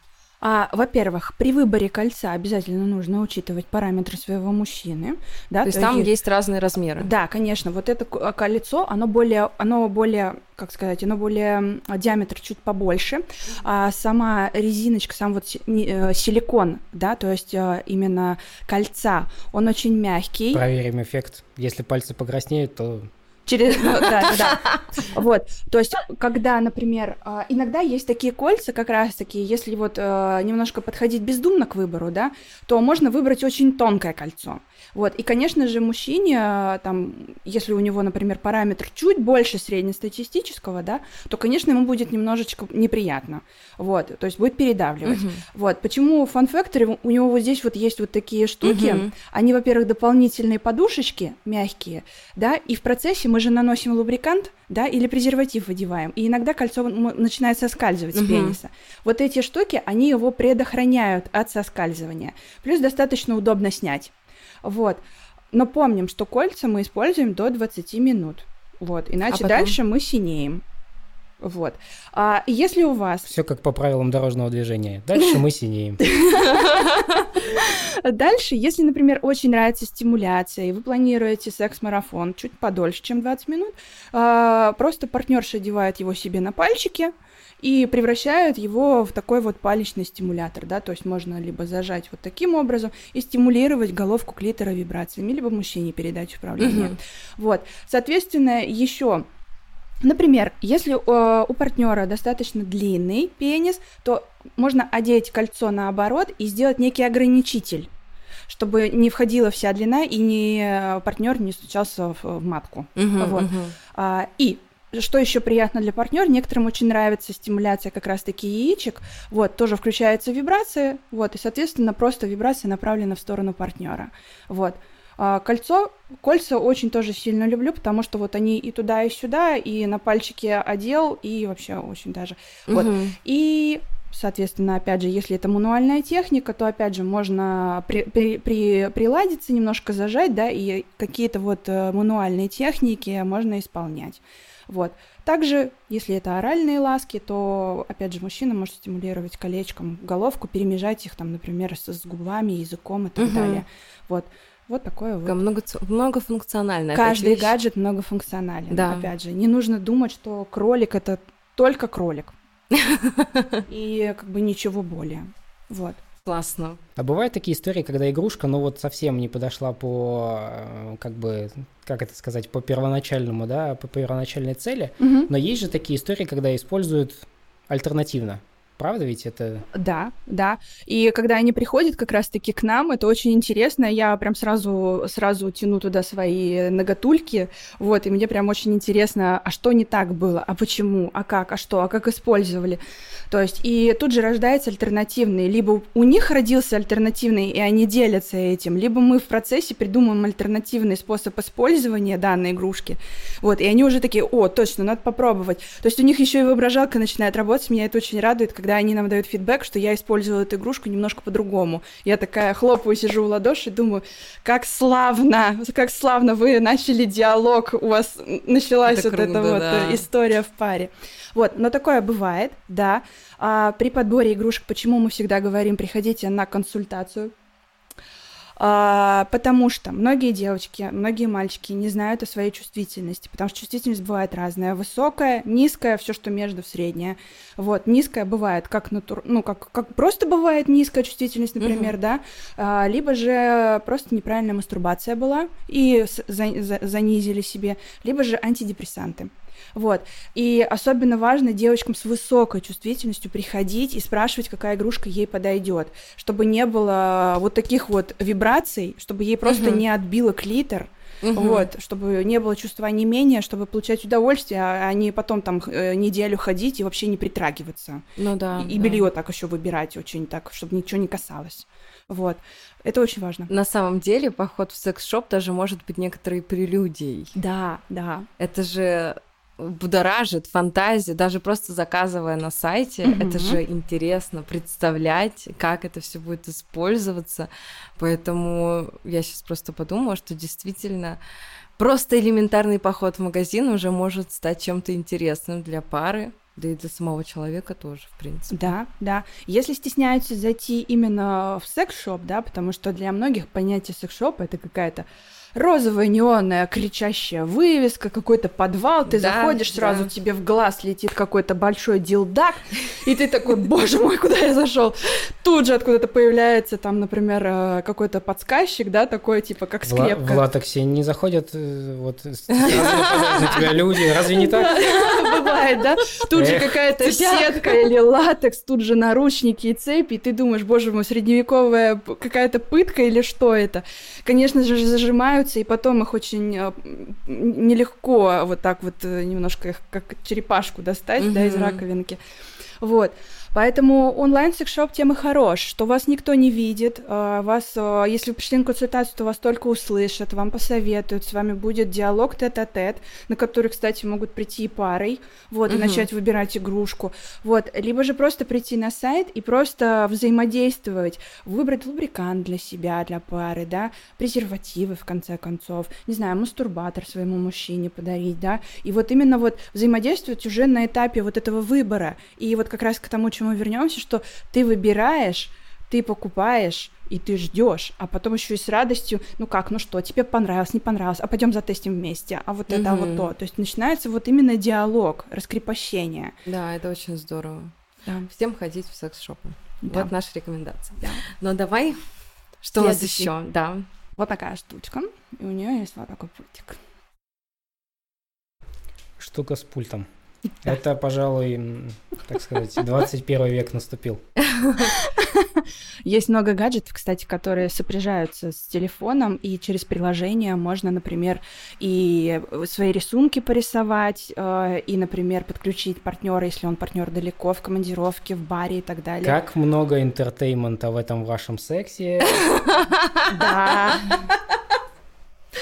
А, во-первых, при выборе кольца обязательно нужно учитывать параметры своего мужчины. Да, то есть там е- есть разные размеры. Да, конечно, вот это а, колесо, оно более, оно более, как сказать, оно более м, диаметр чуть побольше, а сама резиночка, сам вот э, силикон, да, то есть э, именно кольца, он очень мягкий. Проверим эффект. Если пальцы покраснеют, то Через, ну, да, да. [laughs] Вот, то есть, когда, например, а, иногда есть такие кольца, как раз-таки, если вот э, немножко подходить бездумно к выбору, да, то можно выбрать очень тонкое кольцо. Вот, и, конечно же, мужчине, э, там, если у него, например, параметр чуть больше среднестатистического, да, то, конечно, ему будет немножечко неприятно. Вот, то есть будет передавливать. Мгм. Вот, почему в Factory у него вот здесь вот есть вот такие штуки, Мгм. они, во-первых, дополнительные подушечки мягкие, да, и в процессе мы же наносим лубрикант, да, или презерватив одеваем, и иногда кольцо начинает соскальзывать с Мгм. пениса. Вот эти штуки, они его предохраняют от соскальзывания. Плюс достаточно удобно снять. Вот. Но помним, что кольца мы используем до 20 минут. Вот. Иначе потом? дальше мы синеем. Вот. А если у вас все как по правилам дорожного движения. Дальше мы синеем. [laughs] Дальше, если, например, очень нравится стимуляция, и вы планируете секс-марафон чуть подольше, чем 20 минут, а, просто партнерша одевает его себе на пальчики и превращает его в такой вот палечный стимулятор, да, то есть можно либо зажать вот таким образом и стимулировать головку клитора вибрациями, либо мужчине передать управление. Вот, соответственно, еще Например, если э, у партнера достаточно длинный пенис, то можно одеть кольцо наоборот и сделать некий ограничитель, чтобы не входила вся длина и не партнер не стучался в, в матку. Мгм, Вот. мгм. А, и что еще приятно для партнера, некоторым очень нравится стимуляция как раз-таки яичек, вот, тоже включаются вибрации, вот, и, соответственно, просто вибрация направлена в сторону партнера, вот. А кольцо, кольца очень тоже сильно люблю, потому что вот они и туда, и сюда, и на пальчике одел, и вообще очень даже, вот. И Соответственно, опять же, если это мануальная техника, то, опять же, можно при, при, при, приладиться, немножко зажать, да, и какие-то вот э, мануальные техники можно исполнять. Вот. Также, если это оральные ласки, то, опять же, мужчина может стимулировать колечком головку, перемежать их, там, например, с, с губами, языком и так угу. далее. Вот. Вот такое вот. Много, многофункциональное. Каждый гаджет многофункционален. Да. Опять же, не нужно думать, что кролик это только кролик. [laughs] И как бы ничего более. Вот. Классно. А бывают такие истории, когда игрушка, ну вот совсем не подошла по, э, как бы, как это сказать, по первоначальному, да, по первоначальной цели, угу. но есть же такие истории, когда используют альтернативно. Правда ведь это? Да, да. И когда они приходят как раз-таки к нам, это очень интересно. Я прям сразу, сразу тяну туда свои ноготульки. Вот, и мне прям очень интересно, а что не так было, а почему, а как, а что, а как использовали. То есть, и тут же рождается альтернативный. Либо у них родился альтернативный, и они делятся этим, либо мы в процессе придумаем альтернативный способ использования данной игрушки. Вот, и они уже такие, о, точно, надо попробовать. То есть у них еще и воображалка начинает работать. Меня это очень радует, когда они нам дают фидбэк, что я использовала эту игрушку немножко по-другому. Я такая хлопаю, сижу в ладоши и думаю, как славно, как славно вы начали диалог, у вас началась это вот круто, эта да. вот история в паре. Вот, но такое бывает, да. А, при подборе игрушек, почему мы всегда говорим, приходите на консультацию, а, потому что многие девочки, многие мальчики не знают о своей чувствительности, потому что чувствительность бывает разная, высокая, низкая, все, что между, средняя. Вот, низкая бывает как натур... ну, как, как просто бывает низкая чувствительность, например, угу. да, а, либо же просто неправильная мастурбация была и за, за, занизили себе, либо же антидепрессанты. Вот. И особенно важно девочкам с высокой чувствительностью приходить и спрашивать, какая игрушка ей подойдет, чтобы не было вот таких вот вибраций, чтобы ей просто угу. не отбило клитор. Угу. Вот, чтобы не было чувства онемения, чтобы получать удовольствие, а не потом там э, неделю ходить и вообще не притрагиваться. Ну да. И, и белье так еще выбирать очень так, чтобы ничего не касалось. Вот. Это очень важно. На самом деле, поход в секс-шоп даже может быть некоторой прелюдией. Да, да. Это же будоражит фантазию, даже просто заказывая на сайте, mm-hmm. это же интересно представлять, как это все будет использоваться. Поэтому я сейчас просто подумала, что действительно просто элементарный поход в магазин уже может стать чем-то интересным для пары. Да и для самого человека тоже, в принципе. Да, да. Если стесняются зайти именно в секс-шоп, да, потому что для многих понятие секс-шопа это какая-то розовая неонная кричащая вывеска, какой-то подвал, ты да, заходишь, сразу да. тебе в глаз летит какой-то большой дилдак, и ты такой, боже мой, куда я зашел? Тут же откуда-то появляется там, например, э, какой-то подсказчик, да, такой типа как скрепка. В, в латексе не заходят э, вот на тебя люди, разве не так? Бывает, да? Тут же какая-то сетка или латекс, тут же наручники и цепи, и ты думаешь, боже мой, средневековая какая-то пытка или что это? Конечно же, зажимают меняются, и потом их очень э, нелегко вот так вот э, немножко их как черепашку достать, mm-hmm. да, из раковинки. Вот. Поэтому онлайн-секшоп тем и хорош, что вас никто не видит, а, вас, а, если вы пришли на консультацию, то вас только услышат, вам посоветуют, с вами будет диалог тет-а-тет, на который, кстати, могут прийти и парой, вот, угу. и начать выбирать игрушку, вот, либо же просто прийти на сайт и просто взаимодействовать, выбрать лубрикант для себя, для пары, да, презервативы, в конце концов, не знаю, мастурбатор своему мужчине подарить, да, и вот именно вот взаимодействовать уже на этапе вот этого выбора, и вот как раз к тому, чему вернемся, что ты выбираешь, ты покупаешь, и ты ждешь, а потом еще и с радостью, ну как, ну что, тебе понравилось, не понравилось, а пойдем затестим вместе, а вот это, а вот то. То есть начинается вот именно диалог, раскрепощение. Да, это очень здорово. Да. Всем ходить в секс-шопы. Да. Вот наша рекомендация. Да. Но давай, что Следующий. у нас еще? Да. Вот такая штучка, и у нее есть вот такой пультик. Штука с пультом. Это, пожалуй, так сказать, 21 век наступил. Есть много гаджетов, кстати, которые сопряжаются с телефоном, и через приложение можно, например, и свои рисунки порисовать, э, и, например, подключить партнера, если он партнер далеко, в командировке, в баре и так далее. Как много entertainment а в этом вашем сексе. [laughs] Да.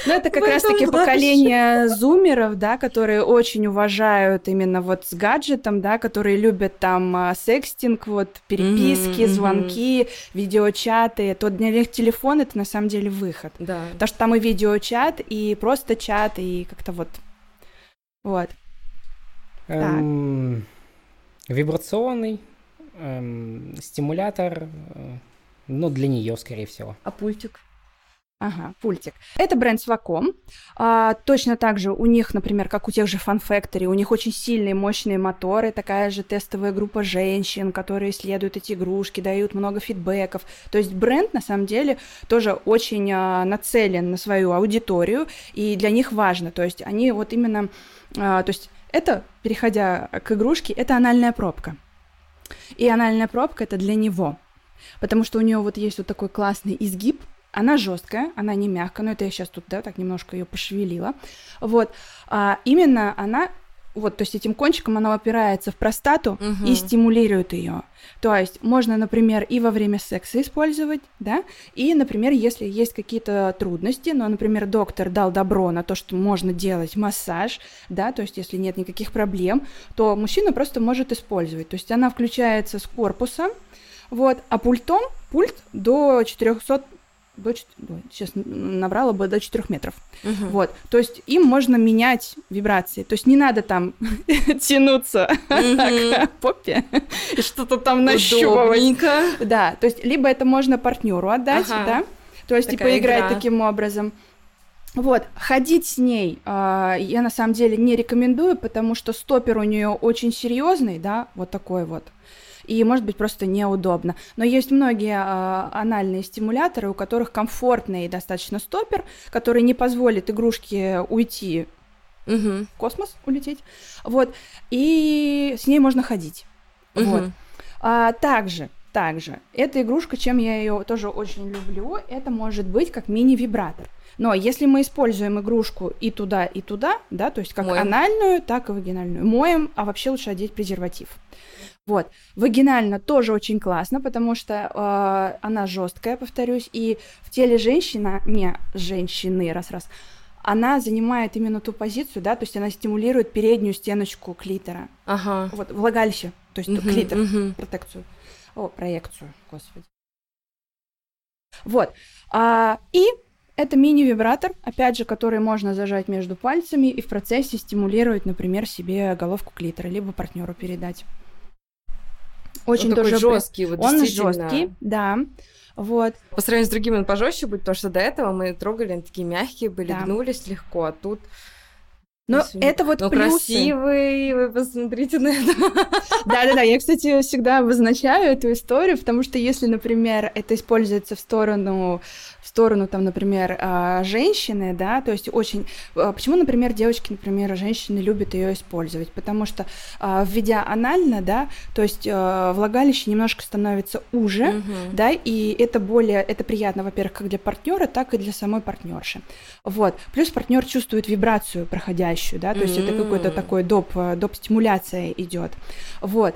Ну, это как раз-таки поколение [laughs] зумеров, да, которые очень уважают именно вот с гаджетом, да, которые любят там а, секстинг, вот переписки, мгм. звонки, видеочаты. То для них телефон это на самом деле выход. Да. Потому что там и видеочат, и просто чат, и как-то вот. Вот. Эм, Вибрационный эм, стимулятор, э, ну, для нее, скорее всего. А пультик? Ага, пультик. Это бренд Swacom. А, точно так же у них, например, как у тех же Fun Factory, у них очень сильные, мощные моторы, такая же тестовая группа женщин, которые исследуют эти игрушки, дают много фидбэков. То есть бренд, на самом деле, тоже очень а, нацелен на свою аудиторию, и для них важно. То есть они вот именно... а, то есть это, переходя к игрушке, это анальная пробка. И анальная пробка это для него. Потому что у нее вот есть вот такой классный изгиб, она жесткая, она не мягкая, но это я сейчас тут, да, так немножко ее пошевелила. Вот, а именно она, вот, то есть этим кончиком она опирается в простату Мгм. и стимулирует ее. То есть можно, например, и во время секса использовать, да, и, например, если есть какие-то трудности, но, например, доктор дал добро на то, что можно делать массаж, да, то есть если нет никаких проблем, то мужчина просто может использовать. То есть она включается с корпуса, вот, а пультом, пульт до 400 до, сейчас набрала бы до 4 метров. Мгм. Вот. То есть им можно менять вибрации. То есть не надо там [laughs] тянуться [laughs] к попе и что-то там нащупывать. Да, то есть либо это можно партнеру отдать, Ага. да, то есть Такая типа играть игра. таким образом. Вот, ходить с ней а, я на самом деле не рекомендую, потому что стопер у нее очень серьезный, да, вот такой вот. И может быть просто неудобно. Но есть многие а, анальные стимуляторы, у которых комфортный достаточно стопер, который не позволит игрушке уйти Мгм. в космос, улететь. Вот. И с ней можно ходить. Вот. Мгм. А, также, также, эта игрушка, чем я ее тоже очень люблю, это может быть как мини-вибратор. Но если мы используем игрушку и туда, и туда, да, то есть как Моем. анальную, так и вагинальную, моем, а вообще лучше одеть презерватив. Вот. Вагинально тоже очень классно, потому что э, она жесткая, повторюсь, и в теле женщина, не женщины, раз-раз, она занимает именно ту позицию, да, то есть она стимулирует переднюю стеночку клитора. Ага. Вот, влагалище, то есть Мгм, клитор, мгм. протекцию. О, проекцию, господи. Вот. А, и это мини-вибратор, опять же, который можно зажать между пальцами и в процессе стимулировать, например, себе головку клитора, либо партнеру передать. Очень Он такой тоже жесткий, вот Он жесткий, да. Вот. По сравнению с другими он пожестче будет, потому что до этого мы трогали, они такие мягкие были, Да. гнулись легко, а тут... Но Извини. это вот Ну, плюсы. красивый, вы посмотрите на это. [laughs] Да-да-да, я, кстати, всегда обозначаю эту историю, потому что если, например, это используется в сторону, в сторону, там, например, а, женщины, да, то есть очень... а, Почему, например, девочки, например, женщины любят ее использовать? Потому что, а, введя анально, да, то есть влагалище немножко становится уже, Мгм. да, и это более, это приятно, во-первых, как для партнера, так и для самой партнерши. Вот. Плюс партнер чувствует вибрацию проходящую, да, то есть это какой-то такой доп, э, доп-стимуляция идет. Вот.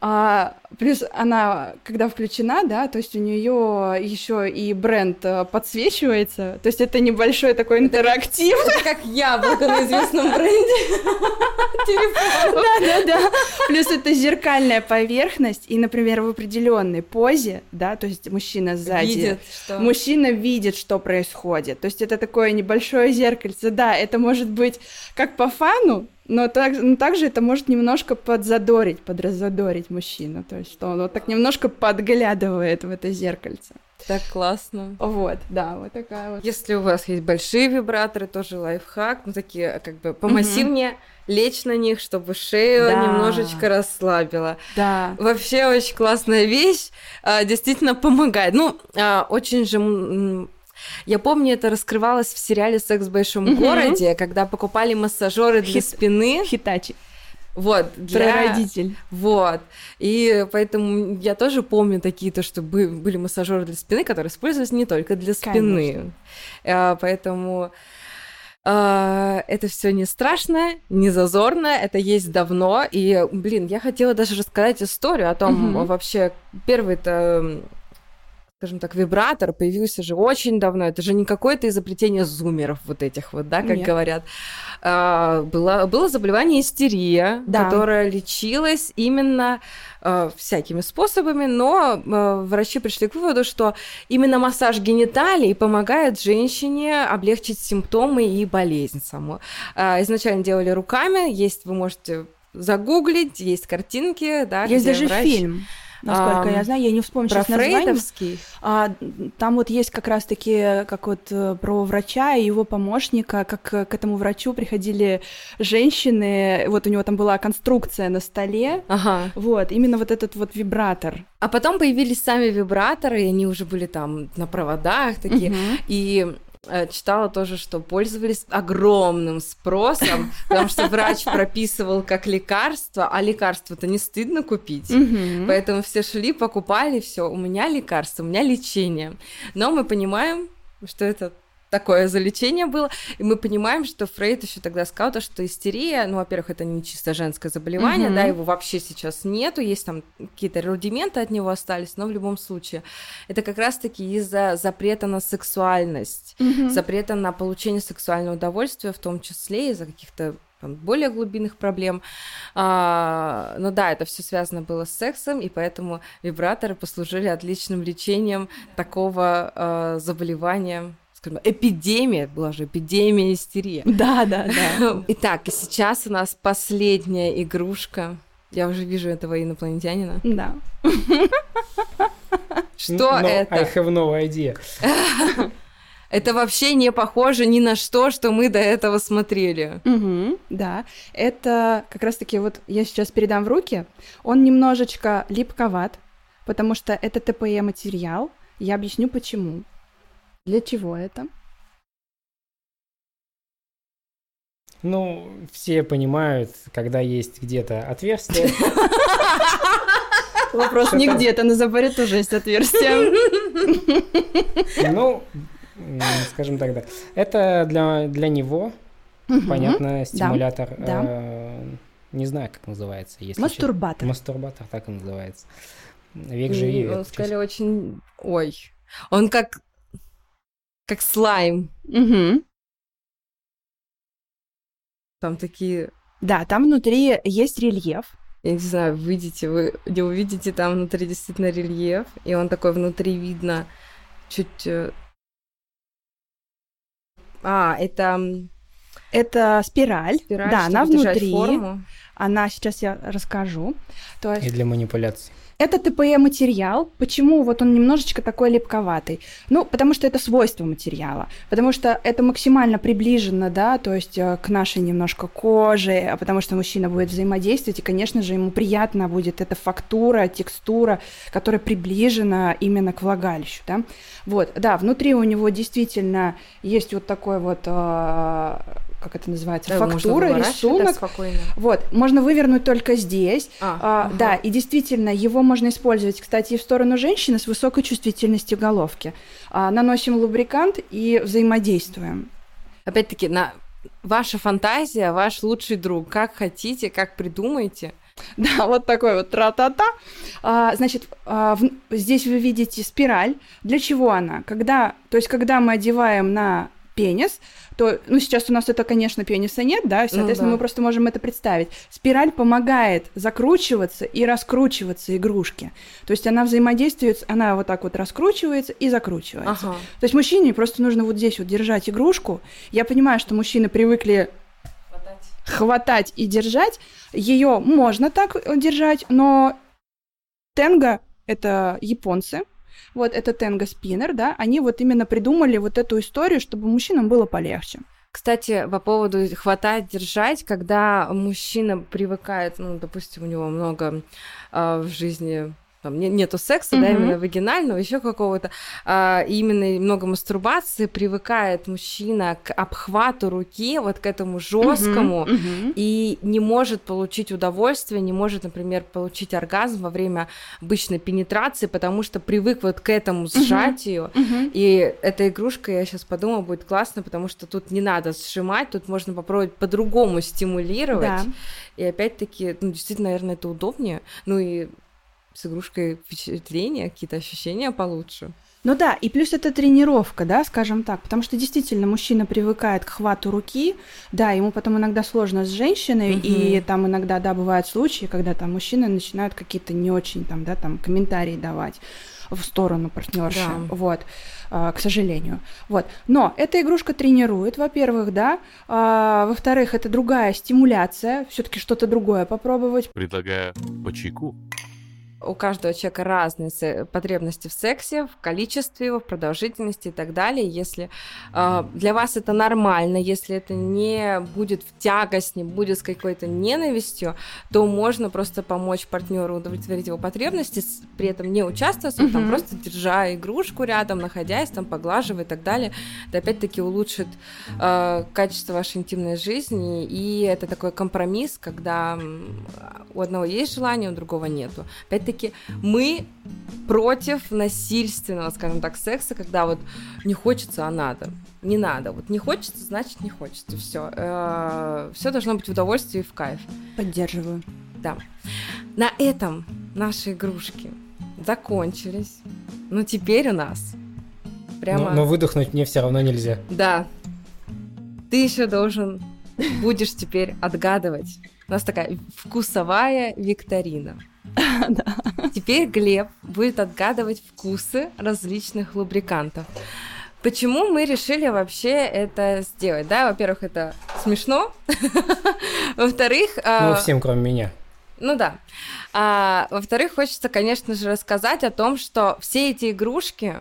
А, плюс она, когда включена, да, то есть у нее еще и бренд э, подсвечивается, то есть это небольшой такой интерактив. Это как яблоко на известном бренде. [laughs] Телефон. Да-да-да. Плюс это зеркальная поверхность, и, например, в определенной позе, да, то есть мужчина сзади. Видит, что... Мужчина видит, что происходит. То есть это такое небольшое зеркальце. Да, это может быть как по фану, но, так, но также это может немножко подзадорить, подразодорить мужчину. То что он вот так немножко подглядывает в это зеркальце. Так классно. Вот, да, вот такая вот. Если у вас есть большие вибраторы, тоже лайфхак, ну такие как бы помассивнее, лечь на них, чтобы шею Да. немножечко расслабила. Да. Вообще очень классная вещь, а, действительно помогает. Ну, а, очень же... Я помню, это раскрывалось в сериале «Секс в большом Мгм. городе», когда покупали массажеры для Хит- спины. Хитачи. Вот, для... Прародитель. Вот. И поэтому я тоже помню такие, то, что бы- были массажеры для спины, которые использовались не только для спины. Конечно. А, Поэтому а, это все не страшно, не зазорно, это есть давно. И, блин, я хотела даже рассказать историю о том, Мгм. вообще, первый-то скажем так, вибратор появился же очень давно. Это же не какое-то изобретение зумеров вот этих вот, да, как Нет. говорят. А, было, было заболевание истерия, Да. которое лечилось именно а, всякими способами, но а, врачи пришли к выводу, что именно массаж гениталий помогает женщине облегчить симптомы и болезнь саму. А, изначально делали руками, есть, вы можете загуглить, есть картинки, да, Есть даже врач- фильм. Насколько Ам, я знаю, я не вспомню про сейчас название. фрейдовский. А, там вот есть как раз-таки как вот э, про врача и его помощника, как э, к этому врачу приходили женщины, вот у него там была конструкция на столе, Ага. вот, именно вот этот вот вибратор. А потом появились сами вибраторы, и они уже были там на проводах такие. Мгм. И читала тоже, что пользовались огромным спросом, [laughs] потому что врач прописывал как лекарство, а лекарство-то не стыдно купить. Мгм. Поэтому все шли, покупали, все, у меня лекарство, у меня лечение. Но мы понимаем, что это такое за лечение было, и мы понимаем, что Фрейд еще тогда сказал, то, что истерия, ну, во-первых, это не чисто женское заболевание, Мгм. да, его вообще сейчас нету, есть там какие-то рудименты от него остались, но в любом случае это как раз-таки из-за запрета на сексуальность, Мгм. запрета на получение сексуального удовольствия, в том числе из-за каких-то там, более глубинных проблем. А, но да, это все связано было с сексом, и поэтому вибраторы послужили отличным лечением такого а, заболевания, скажем, эпидемия, была же эпидемия истерии. Да, да, да. [laughs] Итак, сейчас у нас последняя игрушка. Я уже вижу этого инопланетянина. Да. Что Но это? I have no idea. [laughs] Это вообще не похоже ни на что, что мы до этого смотрели. Мгм, да, это как раз-таки вот я сейчас передам в руки. Он немножечко липковат, потому что это ТПЕ материал. Я объясню почему. Для чего это? Ну, все понимают, когда есть где-то отверстие. [laughs] Вопрос не где-то, на заборе тоже есть отверстие. Ну, скажем так, да. Это для, для него, понятно, стимулятор. да. э, Не знаю, как называется. Если. Мастурбатор. Мастурбатор, так и называется. Век живи, сказали очень... Ой. Он как... Как слайм. Мгм. Там такие... Да, там внутри есть рельеф. Я не знаю, выйдете, вы не увидите, там внутри действительно рельеф, и он такой внутри видно чуть... э, А, это Это спираль. спираль, да, она внутри. форму. Она сейчас я расскажу. То есть И для манипуляций. Это ТПЕ материал. Почему вот он немножечко такой липковатый? Ну, потому что это свойство материала. Потому что это максимально приближено, да, то есть э, к нашей немножко коже, а потому что мужчина будет взаимодействовать, и, конечно же, ему приятно будет эта фактура, текстура, которая приближена именно к влагалищу, да. Вот, да, внутри у него действительно есть вот такой вот, э, как это называется, Да, фактура, рисунок. Вот, можно вывернуть только здесь, А, а, ага. Да, и действительно, его можно использовать, кстати, и в сторону женщины с высокой чувствительностью головки. А, наносим лубрикант и взаимодействуем. Опять-таки, на ваша фантазия, ваш лучший друг. Как хотите, как придумаете. [laughs] Да, вот такой вот тра-та-та. А, значит, а, в- здесь вы видите спираль. Для чего она? Когда, то есть, когда мы одеваем на пенис, то, ну, сейчас у нас это, конечно, пениса нет, да, и, соответственно, да. мы просто можем это представить. Спираль помогает закручиваться и раскручиваться игрушки. То есть она взаимодействует, она вот так вот раскручивается и закручивается. Ага. То есть мужчине просто нужно вот здесь вот держать игрушку. Я понимаю, что мужчины привыкли хватать и держать. Ее можно так держать, но тенга — это японцы. Вот это тенга спиннер, да, они вот именно придумали вот эту историю, чтобы мужчинам было полегче. Кстати, по поводу хватать, держать, когда мужчина привыкает, ну, допустим, у него много а, в жизни там не- нету секса, да, Мгм. именно вагинального, еще какого-то, а, именно много мастурбации, привыкает мужчина к обхвату руки, вот к этому жесткому, Мгм, мгм. и не может получить удовольствие, не может, например, получить оргазм во время обычной пенетрации, потому что привык вот к этому сжатию. Мгм. И эта игрушка, я сейчас подумала, будет классно, потому что тут не надо сжимать, тут можно попробовать по-другому стимулировать. Да. И опять-таки, ну, действительно, наверное, это удобнее. Ну и с игрушкой впечатления, какие-то ощущения получше. Ну да, и плюс это тренировка, да, скажем так, потому что действительно мужчина привыкает к хвату руки, да, ему потом иногда сложно с женщиной, Мгм. и там иногда, да, бывают случаи, когда там мужчины начинают какие-то не очень там, да, там комментарии давать в сторону партнерши, Да. вот, а, к сожалению, вот. Но эта игрушка тренирует, во-первых, да, а, во-вторых, это другая стимуляция, все-таки что-то другое попробовать, Предлагаю по чайку. У каждого человека разные потребности в сексе, в количестве его, в продолжительности и так далее. Если э, для вас это нормально, если это не будет в тягость, не будет с какой-то ненавистью, то можно просто помочь партнеру удовлетворить его потребности, при этом не участвуя, в этом, там просто держа игрушку рядом, находясь там, поглаживая и так далее. Это опять-таки улучшит э, качество вашей интимной жизни, и это такой компромисс, когда у одного есть желание, у другого нету. Опять-таки, мы против насильственного, скажем так, секса, когда вот не хочется, а надо. Не надо. Вот не хочется, значит не хочется. Все. Все должно быть в удовольствии и в кайф. поддерживаю. Да. На этом наши игрушки закончились. Но теперь у нас прямо... Но, но выдохнуть мне все равно нельзя. Да. Ты еще должен будешь теперь отгадывать. У нас такая вкусовая викторина. [laughs] Теперь Глеб будет отгадывать вкусы различных лубрикантов. Почему мы решили вообще это сделать? Да, во-первых, это смешно. [laughs] Во-вторых, Ну, а, всем, кроме меня. ну да. А, во-вторых, хочется, конечно же, рассказать о том, что все эти игрушки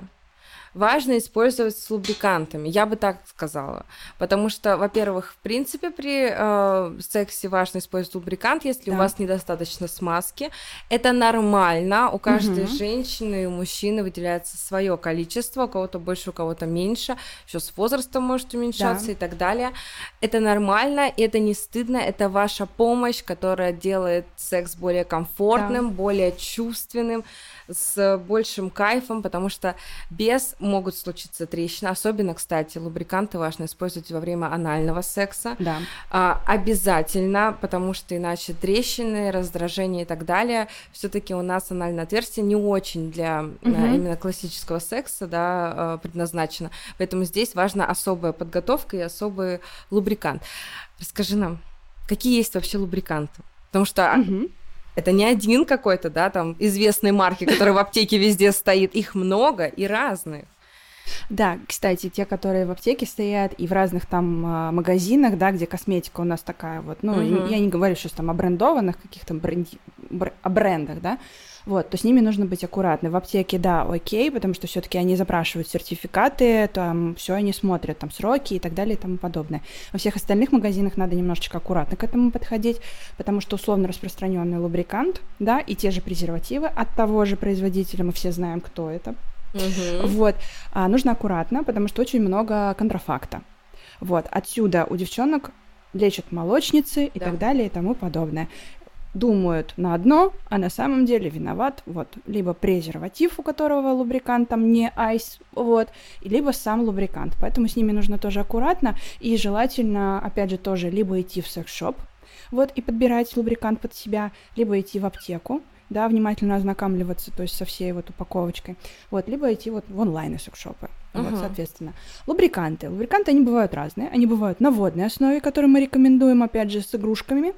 важно использовать с лубрикантами. Я бы так сказала. Потому что, во-первых, в принципе, при э, сексе важно использовать лубрикант, если у Да. вас недостаточно смазки. Это нормально. У каждой Мгм. женщины и у мужчины выделяется свое количество, у кого-то больше, у кого-то меньше. Еще с возрастом может уменьшаться Да. и так далее. Это нормально, и это не стыдно, это ваша помощь, которая делает секс более комфортным, более чувственным, с большим кайфом, потому что без могут случиться трещины. Особенно, кстати, лубриканты важно использовать во время анального секса. Да. А, обязательно, потому что иначе трещины, раздражение и так далее. Все-таки у нас анальное отверстие не очень для а, Мгм. именно классического секса да, а, предназначено. Поэтому здесь важна особая подготовка и особый лубрикант. Расскажи нам, какие есть вообще лубриканты? Потому что а, Мгм. это не один какой-то, да, там известной марки, который в аптеке везде стоит. Их много и разных. Да, кстати, те, которые в аптеке стоят и в разных там а, магазинах, да, где косметика у нас такая вот, ну, Мгм. я не говорю сейчас там о брендованных каких-то бренди- бр- о брендах, да, вот, то с ними нужно быть аккуратны. В аптеке, да, окей, потому что все-таки они запрашивают сертификаты, там все они смотрят, там сроки и так далее и тому подобное. Во всех остальных магазинах надо немножечко аккуратно к этому подходить, потому что условно распространенный лубрикант, да, и те же презервативы от того же производителя, мы все знаем, кто это, вот. А, нужно аккуратно, потому что очень много контрафакта. Вот. Отсюда у девчонок лечат молочницы и Да. так далее и тому подобное. Думают на одно, а на самом деле виноват вот либо презерватив, у которого лубрикант там не айс, вот, либо сам лубрикант. Поэтому с ними нужно тоже аккуратно и желательно, опять же, тоже либо идти в секс-шоп, вот, и подбирать лубрикант под себя, либо идти в аптеку, да, внимательно ознакомливаться, то есть со всей вот упаковочкой, вот, либо идти вот в онлайн секс-шопы, вот, Мгм. соответственно. Лубриканты. Лубриканты, они бывают разные, они бывают на водной основе, которые мы рекомендуем, опять же, с игрушками,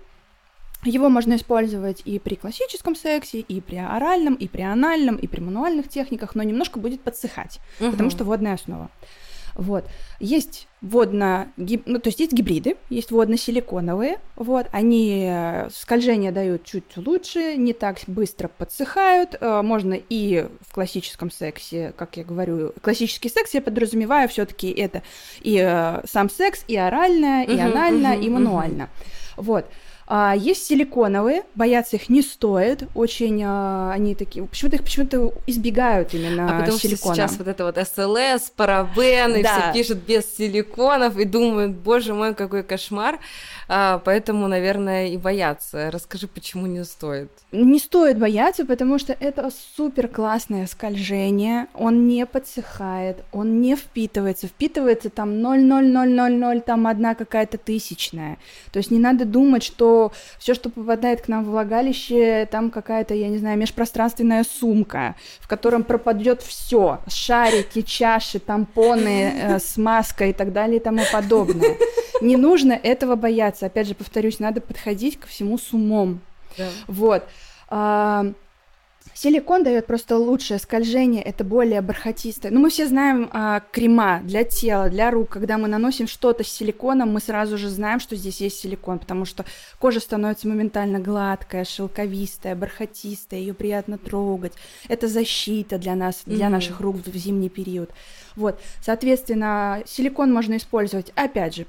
его можно использовать и при классическом сексе, и при оральном, и при анальном, и при мануальных техниках, но немножко будет подсыхать, потому что водная основа. Вот. Есть водно... гиб- Ну, то есть есть гибриды, есть водно-силиконовые, вот, они э, скольжение дают чуть лучше, не так быстро подсыхают, э, можно и в классическом сексе, как я говорю, классический секс я подразумеваю все таки это и э, сам секс, и оральное, и анально, и мануально. Вот. А, есть силиконовые, бояться их не стоит, очень а, они такие, почему-то их почему-то избегают именно а потому силикона. что сейчас вот это вот СЛС, парабены, Да. все пишут без силиконов и думают, боже мой, какой кошмар, А, поэтому, наверное, и боятся. Расскажи, почему не стоит? Не стоит бояться, потому что это супер классное скольжение, он не подсыхает, он не впитывается, впитывается там 0,0000, там одна какая-то тысячная. То есть не надо думать, что все, что попадает к нам в влагалище, там какая-то, я не знаю, межпространственная сумка, в котором пропадет все, шарики, чаши, тампоны, э, [laughs] смазка и так далее и тому подобное. Не нужно этого бояться. Опять же, повторюсь, надо подходить ко всему с умом. Вот. Силикон дает просто лучшее скольжение, это более бархатистое. Ну, мы все знаем а, крема для тела, для рук. Когда мы наносим что-то с силиконом, мы сразу же знаем, что здесь есть силикон, потому что кожа становится моментально гладкая, шелковистая, бархатистая, ее приятно трогать. Это защита для нас, для Мгм. наших рук в зимний период. Вот, соответственно, силикон можно использовать, опять же,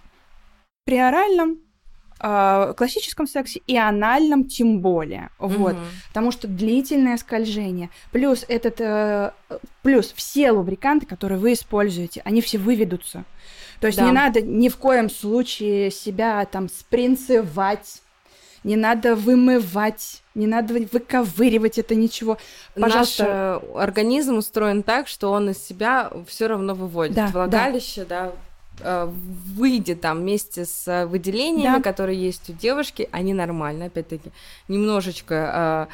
при оральном, а, классическом сексе и анальном тем более. Вот. Мгм. Потому что длительное скольжение. Плюс этот, э, плюс все лубриканты, которые вы используете, они все выведутся. То есть Да. не надо ни в коем случае себя там спринцевать, не надо вымывать, не надо выковыривать это ничего. Пожалуйста. Наш э, организм устроен так, что он из себя все равно выводит. Да, да. Влагалище, да, э, выйдет там вместе с э, выделениями, Да. которые есть у девушки, они нормально, опять-таки, немножечко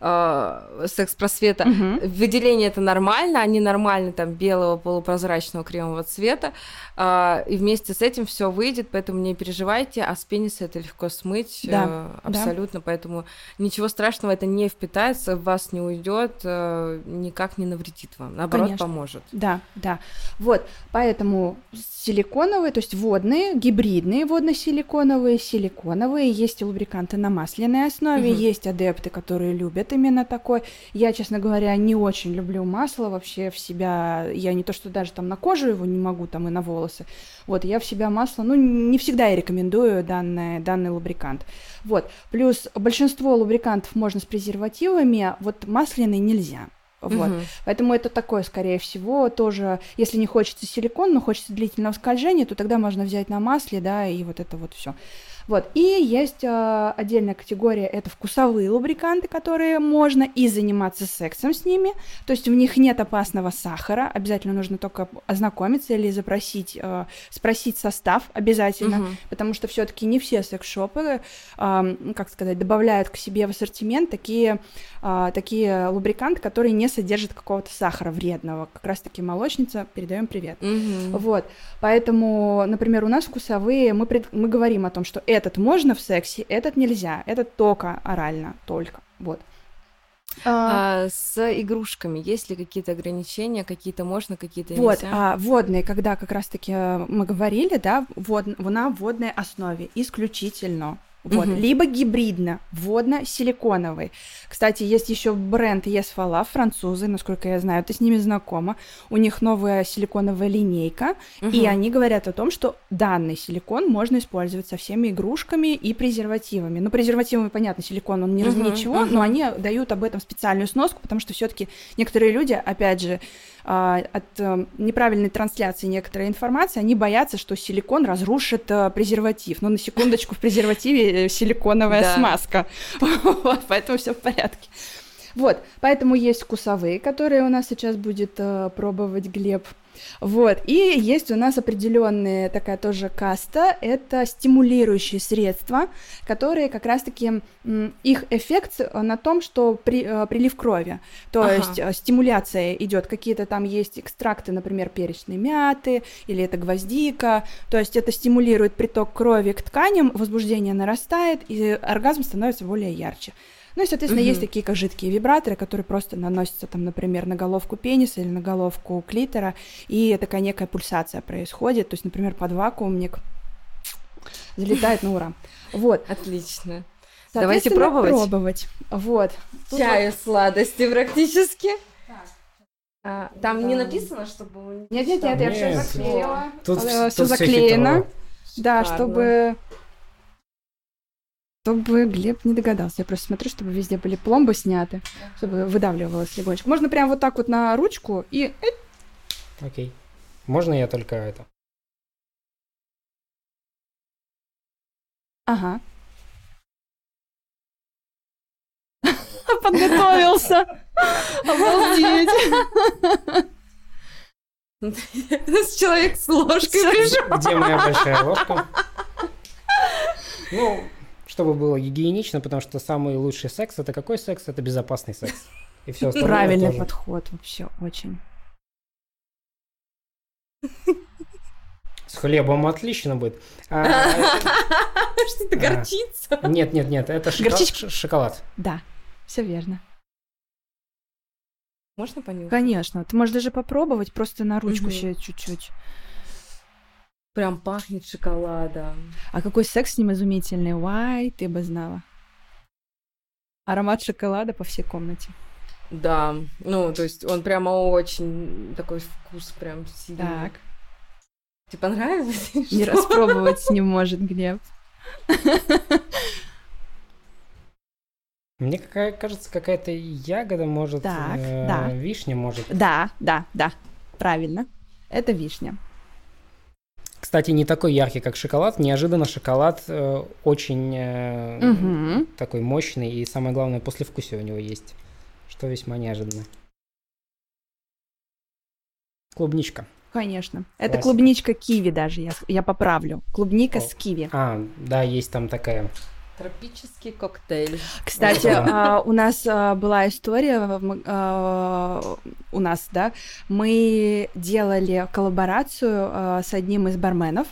э, э, секс-просвета. Мгм. Выделение это нормально, они нормальны там белого полупрозрачного кремового цвета, а, и вместе с этим все выйдет, поэтому не переживайте, а с пениса это легко смыть Да, э, да. абсолютно, поэтому ничего страшного, это не впитается, в вас не уйдет, э, никак не навредит вам, наоборот Конечно. поможет. Да, да. Вот, поэтому силиконовые, то есть водные, гибридные водно-силиконовые, силиконовые, есть лубриканты на масляной основе, Мгм. есть адепты, которые любят именно такой. Я, честно говоря, не очень люблю масло вообще в себя. Я не то, что даже там на кожу его не могу, там и на волосы. Вот, я в себя масло, ну, не всегда я рекомендую данный, данный лубрикант. Вот, плюс большинство лубрикантов можно с презервативами, вот масляный нельзя. Вот. Мгм. Поэтому это такое, скорее всего, тоже, если не хочется силикон, но хочется длительного скольжения, то тогда можно взять на масле, да, и вот это вот все. Вот. И есть э, отдельная категория, это вкусовые лубриканты, которые можно и заниматься сексом с ними, то есть в них нет опасного сахара, обязательно нужно только ознакомиться или запросить, э, спросить состав обязательно, Мгм. потому что все-таки не все секс-шопы, ам, как сказать, добавляют к себе в ассортимент такие, а, такие лубриканты, которые не содержат какого-то сахара вредного. Как раз-таки молочница, передаем привет. Мгм. Вот, поэтому, например, у нас вкусовые, мы, пред- мы говорим о том, что этот можно в сексе, этот нельзя, этот только орально, только, вот. А, А с игрушками есть ли какие-то ограничения, какие-то можно, какие-то Вот, нельзя? а, водные, когда как раз-таки э, мы говорили, да, вод, на водной основе исключительно. Вот. Мгм. Либо гибридно, водно-силиконовый. Кстати, есть еще бренд Yes французы, насколько я знаю, ты с ними знакома. У них новая силиконовая линейка, и Мгм. они говорят о том, что данный силикон можно использовать со всеми игрушками и презервативами. Ну, презервативами, понятно, силикон, он не Мгм, ничего, мгм. но они дают об этом специальную сноску, потому что все-таки некоторые люди, опять же, от э, неправильной трансляции некоторой информации, они боятся, что силикон разрушит э, презерватив. Но на секундочку в презервативе э, силиконовая Да. смазка. [laughs] Вот, поэтому все в порядке. Вот, поэтому есть вкусовые, которые у нас сейчас будет э, пробовать Глеб. Вот, и есть у нас определенная такая тоже каста, это стимулирующие средства, которые как раз-таки их эффект на том, что при, э, прилив крови, то Ага. есть э, стимуляция идет, какие-то там есть экстракты, например, перечной мяты, или это гвоздика, то есть это стимулирует приток крови к тканям, возбуждение нарастает, и оргазм становится более ярче. Ну и, соответственно, Мгм. есть такие как жидкие вибраторы, которые просто наносятся там, например, на головку пениса или на головку клитора, и такая некая пульсация происходит. То есть, например, под вакуумник залетает на ура. Вот. Отлично. Давайте пробовать. пробовать. Вот. Тут Чаю сладости практически. А, там не написано, чтобы... вот- Нет, нет, нет, я все заклеила. Тут, все тут всё заклеено. Да, чтобы чтобы Глеб не догадался. Я просто смотрю, чтобы везде были пломбы сняты, чтобы выдавливалось легонечко. Можно прям вот так вот на ручку и... Окей. Можно я только это? Ага. [laughs] Подготовился. Обалдеть. Человек с ложкой пришел. Где моя большая ложка? Ну, чтобы было гигиенично, потому что самый лучший секс это какой секс? Это безопасный секс. И все остальное Правильный тоже. подход вообще очень. С хлебом отлично будет. А, [laughs] Что-то А. горчица. Нет, нет, нет, это шоколад. Да, все верно. Можно понюхать? Конечно. Ты можешь даже попробовать просто на ручку себе чуть-чуть. Прям пахнет шоколадом. А какой секс с ним изумительный. Вай, ты бы знала. Аромат шоколада по всей комнате. Да, ну, то есть он прямо очень такой вкус прям сильный. Так. Тебе понравилось? [laughs] Не Что? распробовать не может Глеб. Мне какая, кажется, какая-то ягода может, Так, э, да. вишня может. Да, да, да. Правильно. Это вишня. Кстати, не такой яркий, как шоколад. Неожиданно шоколад э, очень э, Мгм. такой мощный, и самое главное, послевкусие у него есть, что весьма неожиданно. Клубничка. Конечно. Это Классика. клубничка киви даже, я, я поправлю. Клубника О. с киви. А, да, есть там такая. Тропический коктейль. Кстати, а, у нас а, была история, а, у нас, да, мы делали коллаборацию с одним из барменов.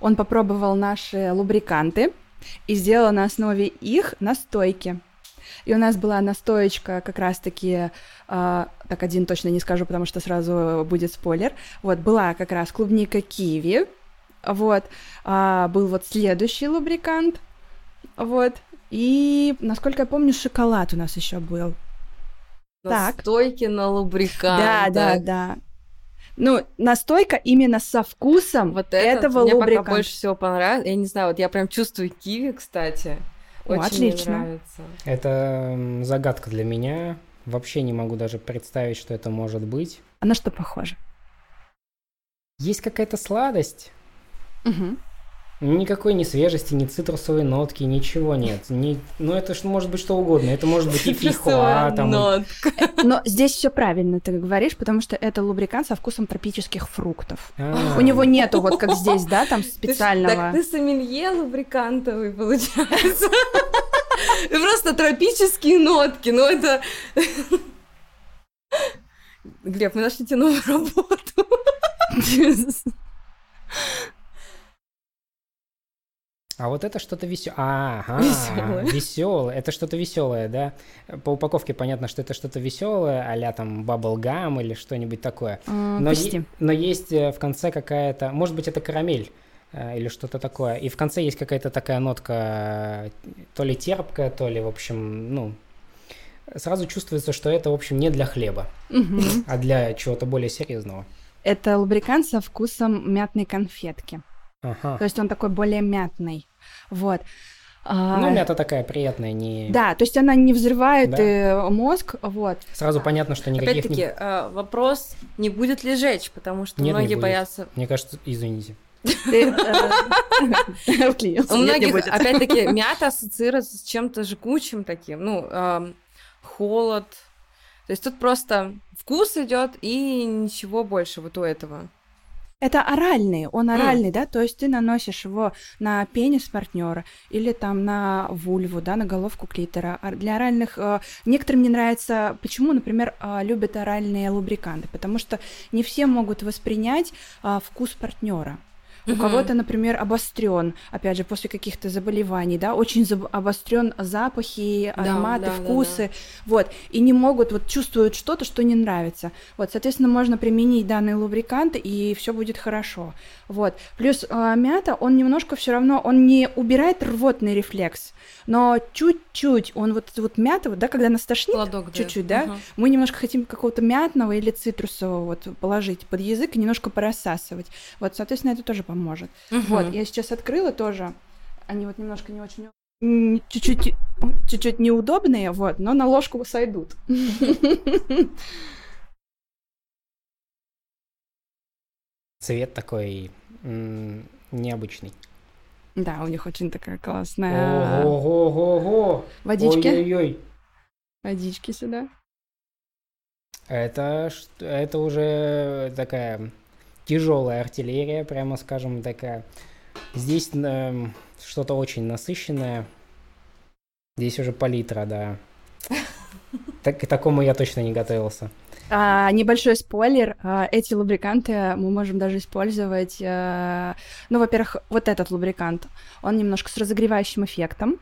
Он попробовал наши лубриканты и сделал на основе их настойки. И у нас была настоечка как раз-таки, а, так один точно не скажу, потому что сразу будет спойлер. Вот, была как раз клубника киви, вот, а, был вот следующий лубрикант, вот, и, насколько я помню, шоколад у нас еще был. Так. Настойки на лубрикант. Да, да, да. Ну, настойка именно со вкусом Вот этот этого мне лубриканта. пока больше всего понравилось. Я не знаю, вот я прям чувствую киви, кстати. О, Очень отлично. мне нравится. Это загадка для меня. Вообще не могу даже представить, что это может быть. А на что похоже? Есть какая-то сладость. Мгм. Никакой ни свежести, ни цитрусовой нотки, ничего нет. Ни... Ну, это ж может быть что угодно. Это может быть и фейхоа, там, Нотка. Но здесь все правильно ты говоришь, потому что это лубрикант со вкусом тропических фруктов. А, У него нету вот как здесь, да, там специального. Так ты сомелье лубрикантовый, получается. Просто тропические нотки. Ну, это... Глеб, мы нашли тебе новую работу. А вот это что-то веселое. Ага, Весёлое. веселое. Это что-то веселое, да? По упаковке понятно, что это что-то веселое, а там баблгам или что-нибудь такое. М, Но, е- но есть э, в конце какая-то, может быть, это карамель э, или что-то такое. И в конце есть какая-то такая нотка, э, то ли терпкая, то ли, в общем, ну, сразу чувствуется, что это, в общем, не для хлеба, Мгм. а для чего-то более серьезного. Это лубрикант со вкусом мятной конфетки. Ага. То есть он такой более мятный. Вот. А, Ну, мята такая приятная, не... Да, то есть она не взрывает Да. э, мозг, вот. Сразу понятно, что никаких... не- Опять-таки, э, вопрос, не будет ли жечь, потому что Нет, не многие боятся... Мне кажется, извините. Э. У не многих, опять-таки, мята ассоциируется с чем-то жгучим таким, ну, эм, холод. То есть тут просто вкус идет и ничего больше вот у этого. Это оральный, он оральный, да, то есть ты наносишь его на пенис партнера или там на вульву, да, на головку клитора. А Для оральных э, некоторым не нравится, почему, например, э, любят оральные лубриканты, потому что не все могут воспринять э, вкус партнера. У кого-то, например, обострен, опять же, после каких-то заболеваний, да, очень обострен запахи, Да, ароматы, да, да, вкусы, вот, и не могут, вот, чувствуют что-то, что не нравится. Вот, соответственно, можно применить данный лубрикант, и все будет хорошо. Вот. Плюс а, мята, он немножко все равно, он не убирает рвотный рефлекс, но чуть-чуть, он вот, вот мята, вот, да, когда нас тошнит, Ладок чуть-чуть, да? Ага. мы немножко хотим какого-то мятного или цитрусового вот положить под язык и немножко порассасывать. Вот, соответственно, это тоже поможет. Мгм. Вот, я сейчас открыла тоже. Они вот немножко не очень чуть-чуть чуть-чуть неудобные, вот, но на ложку сойдут. Цвет такой необычный. Да, у них очень такая классная Ого-го-го-го! водички. Ой-ой-ой! Водички сюда. Это, это уже такая тяжелая артиллерия, прямо скажем, такая. Здесь эм, что-то очень насыщенное. Здесь уже палитра, да. [laughs] Так, к такому я точно не готовился. А, небольшой спойлер. а, эти лубриканты мы можем даже использовать. а, ну, во-первых, вот этот лубрикант, он немножко с разогревающим эффектом.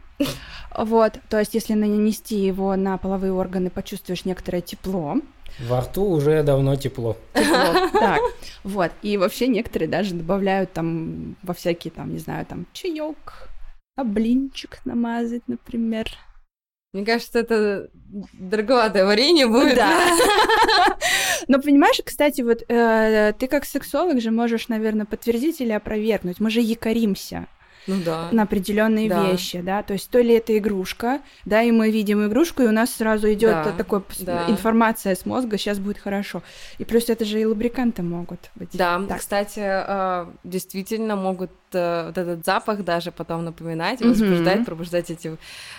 Вот, то есть, если нанести его на половые органы, почувствуешь некоторое тепло. Во рту уже давно тепло. Тепло, Так, вот. И вообще некоторые даже добавляют там во всякие там, не знаю, там чаек, а блинчик намазать, например. Мне кажется, это дороговатое варенье будет. Да. [laughs] Но понимаешь, кстати, вот э, ты как сексолог же можешь, наверное, подтвердить или опровергнуть. Мы же якоримся Ну да. на определенные Да. вещи, да. То есть то ли это игрушка, да, и мы видим игрушку, и у нас сразу идет Да, такой да. информация с мозга, сейчас будет хорошо. И плюс это же и лубриканты могут быть. Да, Так. кстати, э, действительно могут вот этот запах даже потом напоминать, Мгм. возбуждать, пробуждать эти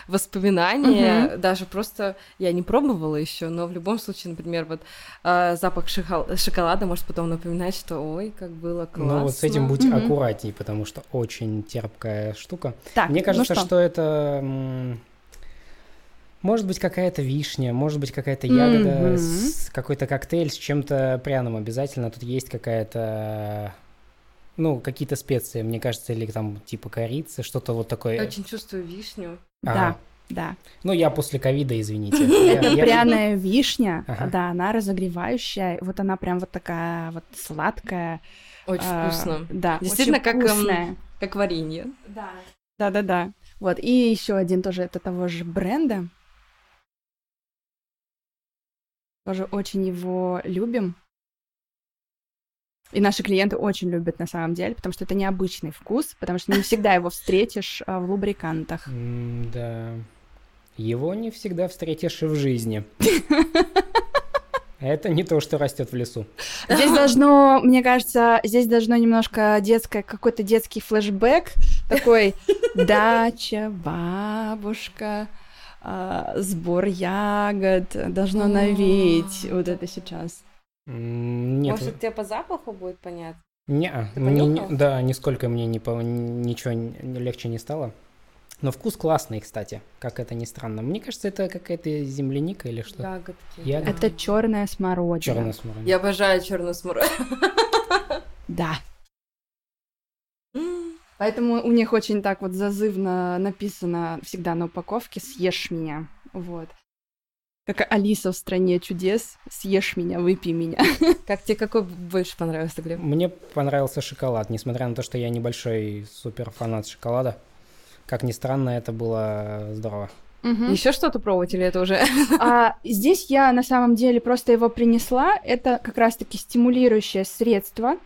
воспоминания. Даже просто я не пробовала еще, но в любом случае, например, вот э, запах шокол- шоколада может потом напоминать, что ой, как было классно. Но вот с этим будь Мгм. аккуратней, потому что очень терпкая штука. Так, Мне ну кажется, что? что? это может быть какая-то вишня, может быть какая-то ягода, с- какой-то коктейль с чем-то пряным обязательно. Тут есть какая-то, ну, какие-то специи, мне кажется, или там типа корицы, что-то вот такое. Я очень чувствую вишню. Ага. Да, да. Ну, я после ковида, извините. [laughs] Пряная вишня, да, она разогревающая, вот она прям вот такая вот сладкая. Очень а, вкусно. Да, Действительно, как, эм, вкусная. Как варенье. Да. Да, да, да. Вот, и еще один тоже это того же бренда. Тоже очень его любим. И наши клиенты очень любят на самом деле, потому что это необычный вкус, потому что не всегда его встретишь а, в лубрикантах. Да. Его не всегда встретишь и в жизни. [laughs] Это не то, что растет в лесу. Здесь должно, мне кажется, здесь должно немножко детское, какой-то детский флешбэк, такой дача, бабушка, а, сбор ягод, должно навеять вот это сейчас. Нет, Может, тебе по запаху будет понятно? Не, мне не- да, нисколько мне не по- ничего не- легче не стало. Но вкус классный, кстати, как это ни странно. Мне кажется, это какая-то земляника или что. Ягодки. Ягодки. Это черная смородина. Черная смородина. Я обожаю черную смородину. [laughs] Да. Поэтому у них очень так вот зазывно написано всегда на упаковке «Съешь меня». Вот. Как Алиса в «Стране чудес», «Съешь меня, выпей меня». [laughs] Как тебе какой больше понравился, Глеб? Мне понравился шоколад, несмотря на то, что я небольшой супер фанат шоколада. Как ни странно, это было здорово. Мгм. Еще что-то пробовать или это уже? А здесь я на самом деле просто его принесла. Это как раз-таки стимулирующее средство,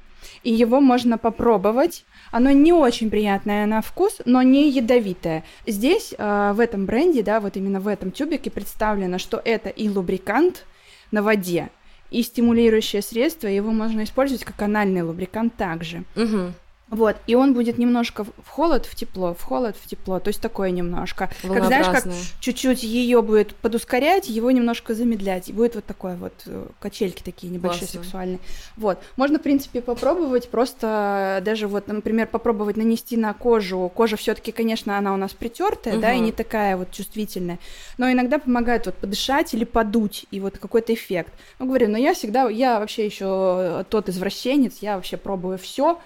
и его можно попробовать. Оно не очень приятное на вкус, но не ядовитое. Здесь, а, в этом бренде, да, вот именно в этом тюбике представлено, что это и лубрикант на воде, и стимулирующее средство, его можно использовать как анальный лубрикант также. Мгм. Вот, и он будет немножко в холод, в тепло, в холод, в тепло, то есть такое немножко. Как знаешь, как чуть-чуть ее будет подускорять, его немножко замедлять. И будет вот такой вот э, качельки такие небольшие Классно. сексуальные. Вот. Можно, в принципе, попробовать просто даже вот, например, попробовать нанести на кожу. Кожа все-таки, конечно, она у нас притертая, да, и не такая вот чувствительная. Но иногда помогает вот подышать или подуть, и вот какой-то эффект. Ну, говорю, но я всегда, я вообще еще тот извращенец, я вообще пробую все.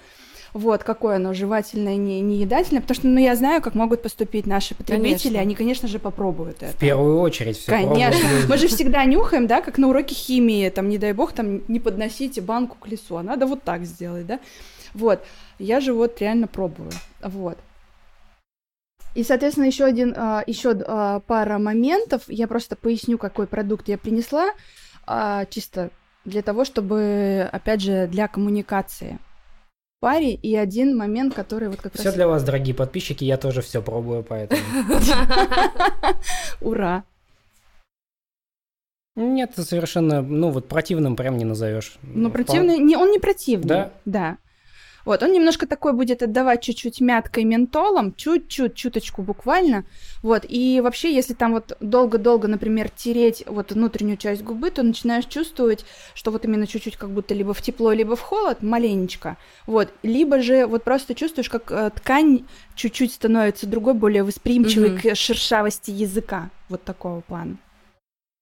Вот, какое оно жевательное, не, не едательное, потому что, ну, я знаю, как могут поступить наши потребители, Конечно. они, конечно же, попробуют это. В первую очередь все Конечно. Мы же всегда нюхаем, да, как на уроке химии, там, не дай бог, там, не подносите банку к лесу, а надо вот так сделать, да. Вот. Я же вот реально пробую. Вот. И, соответственно, еще один, а, еще а, пара моментов. Я просто поясню, какой продукт я принесла, а, чисто для того, чтобы, опять же, для коммуникации. Паре и один момент, который вот как Все раз... для вас, дорогие подписчики, я тоже все пробую, поэтому... [laughs] Ура! Нет, совершенно, ну вот противным прям не назовешь. Ну, противный, не, он не противный. Да? Да. Вот, он немножко такой будет отдавать чуть-чуть мяткой ментолом, чуть-чуть, чуточку буквально. Вот, и вообще, если там вот долго-долго, например, тереть вот внутреннюю часть губы, то начинаешь чувствовать, что вот именно чуть-чуть как будто либо в тепло, либо в холод, маленечко. Вот, либо же вот просто чувствуешь, как э, ткань чуть-чуть становится другой, более восприимчивой Мгм. к шершавости языка. Вот такого плана.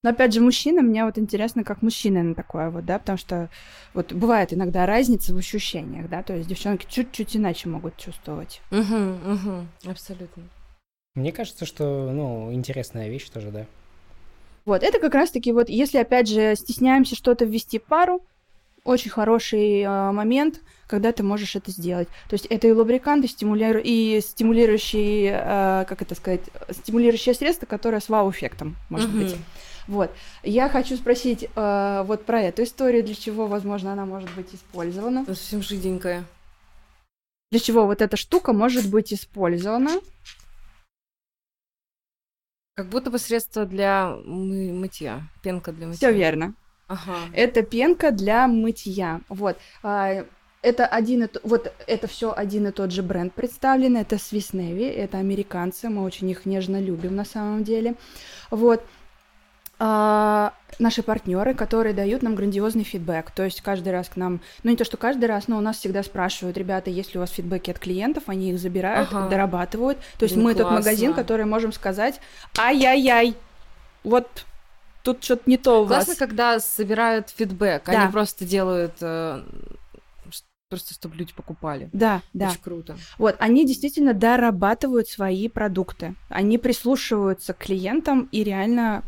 Но опять же, мужчина, мне вот интересно, как мужчина на такое вот, да, потому что вот бывает иногда разница в ощущениях, да, то есть девчонки чуть-чуть иначе могут чувствовать. Мгм, мгм, Абсолютно. Мне кажется, что, ну, интересная вещь тоже, да. Вот, это как раз-таки вот, если, опять же, стесняемся что-то ввести в пару, очень хороший э, момент, когда ты можешь это сделать. То есть это и лубрикант, и, стимулиру... и стимулирующий, э, как это сказать, стимулирующее средство, которое с вау-эффектом, может Мгм. быть. Вот. Я хочу спросить э, вот про эту историю, для чего, возможно, она может быть использована. Ну, Совсем жиденькая. Для чего вот эта штука может быть использована. Как будто бы средство для мы- мытья. Пенка для мытья. Все верно. Ага. Это пенка для мытья. Вот. А, Это один и т- вот это все один и тот же бренд представлен. Это Swiss Navy, это американцы. Мы очень их нежно любим на самом деле. Вот. А, наши партнеры, которые дают нам грандиозный фидбэк. То есть каждый раз к нам, ну не то, что каждый раз, но у нас всегда спрашивают, ребята, есть ли у вас фидбэки от клиентов, они их забирают, Ага. дорабатывают. То есть Блин, мы тот классно. магазин, который можем сказать, ай-яй-яй, вот тут что-то не то у Классно, вас. когда собирают фидбэк. Да. Они просто делают э, просто чтобы люди покупали. Да, да. Очень круто. Вот, они действительно дорабатывают свои продукты. Они прислушиваются к клиентам и реально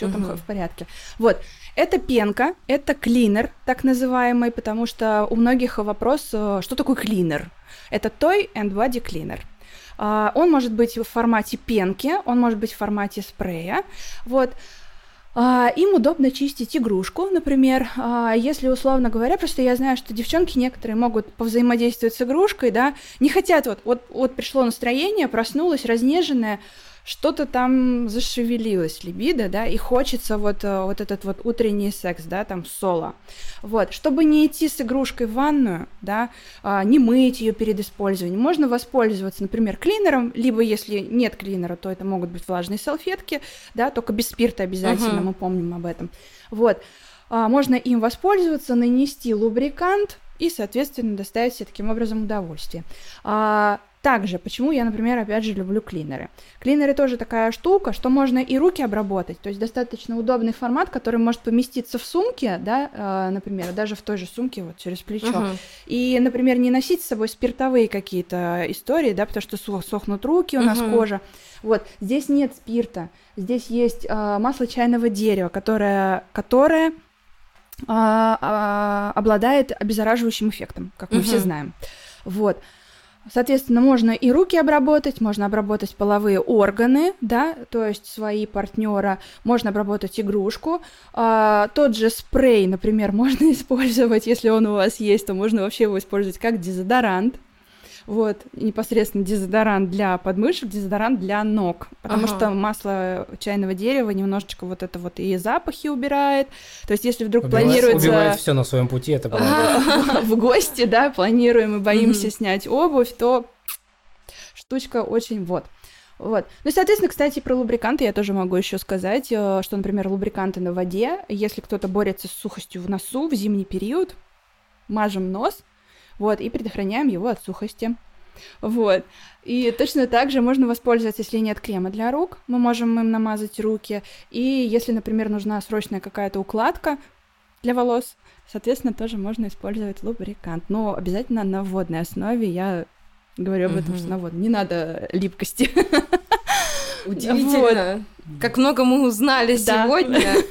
все там Мгм. в порядке. Вот, это пенка, это клинер, так называемый, потому что у многих вопрос, э, что такое клинер? Это Toy and Body Cleaner. Он может быть в формате пенки, он может быть в формате спрея. Вот. А, Им удобно чистить игрушку, например, А, если условно говоря, просто я знаю, что девчонки некоторые могут повзаимодействовать с игрушкой, да, не хотят, вот, вот, вот пришло настроение, проснулась разнеженная, что-то там зашевелилось, либидо, да, и хочется вот, э, вот этот вот утренний секс, да, там, соло. Вот, чтобы не идти с игрушкой в ванную, да, а, не мыть ее перед использованием, можно воспользоваться, например, клинером, либо если нет клинера, то это могут быть влажные салфетки, да, только без спирта обязательно, Мгм. мы помним об этом. Вот, А, можно им воспользоваться, нанести лубрикант и, соответственно, доставить себе таким образом удовольствие. А, также, почему я, например, опять же люблю клинеры. Клинеры тоже такая штука, что можно и руки обработать, то есть достаточно удобный формат, который может поместиться в сумке, да, а, например, даже в той же сумке вот через плечо. Мгм. И, например, не носить с собой спиртовые какие-то истории, да, потому что сох- сохнут руки у нас, Мгм. кожа. Вот, здесь нет спирта, здесь есть а, масло чайного дерева, которое, которое а, а, обладает обеззараживающим эффектом, как мы все Мгм. знаем. Вот. Соответственно, можно и руки обработать, можно обработать половые органы, да, то есть свои партнера, можно обработать игрушку. А, тот же спрей, например, [laughs] можно использовать, если он у вас есть, то можно вообще его использовать как дезодорант. Вот, непосредственно дезодорант для подмышек, дезодорант для ног. Потому Ага. что масло чайного дерева немножечко вот это вот и запахи убирает. То есть, если вдруг Убивает- планируется Убивает все на своем пути, это [laughs] в гости, да, планируем и боимся снять обувь, то штучка очень вот. Вот. Ну и, соответственно, кстати, про лубриканты я тоже могу еще сказать, э, что, например, лубриканты на воде, если кто-то борется с сухостью в носу в зимний период, мажем нос, вот, и предохраняем его от сухости. Вот. И точно так же можно воспользоваться, если нет крема для рук, мы можем им намазать руки. И если, например, нужна срочная какая-то укладка для волос, соответственно, тоже можно использовать лубрикант. Но обязательно на водной основе. Я говорю об этом, Мгм. что на водной. Не надо липкости. Удивительно. Как много мы узнали Да. сегодня. [laughs]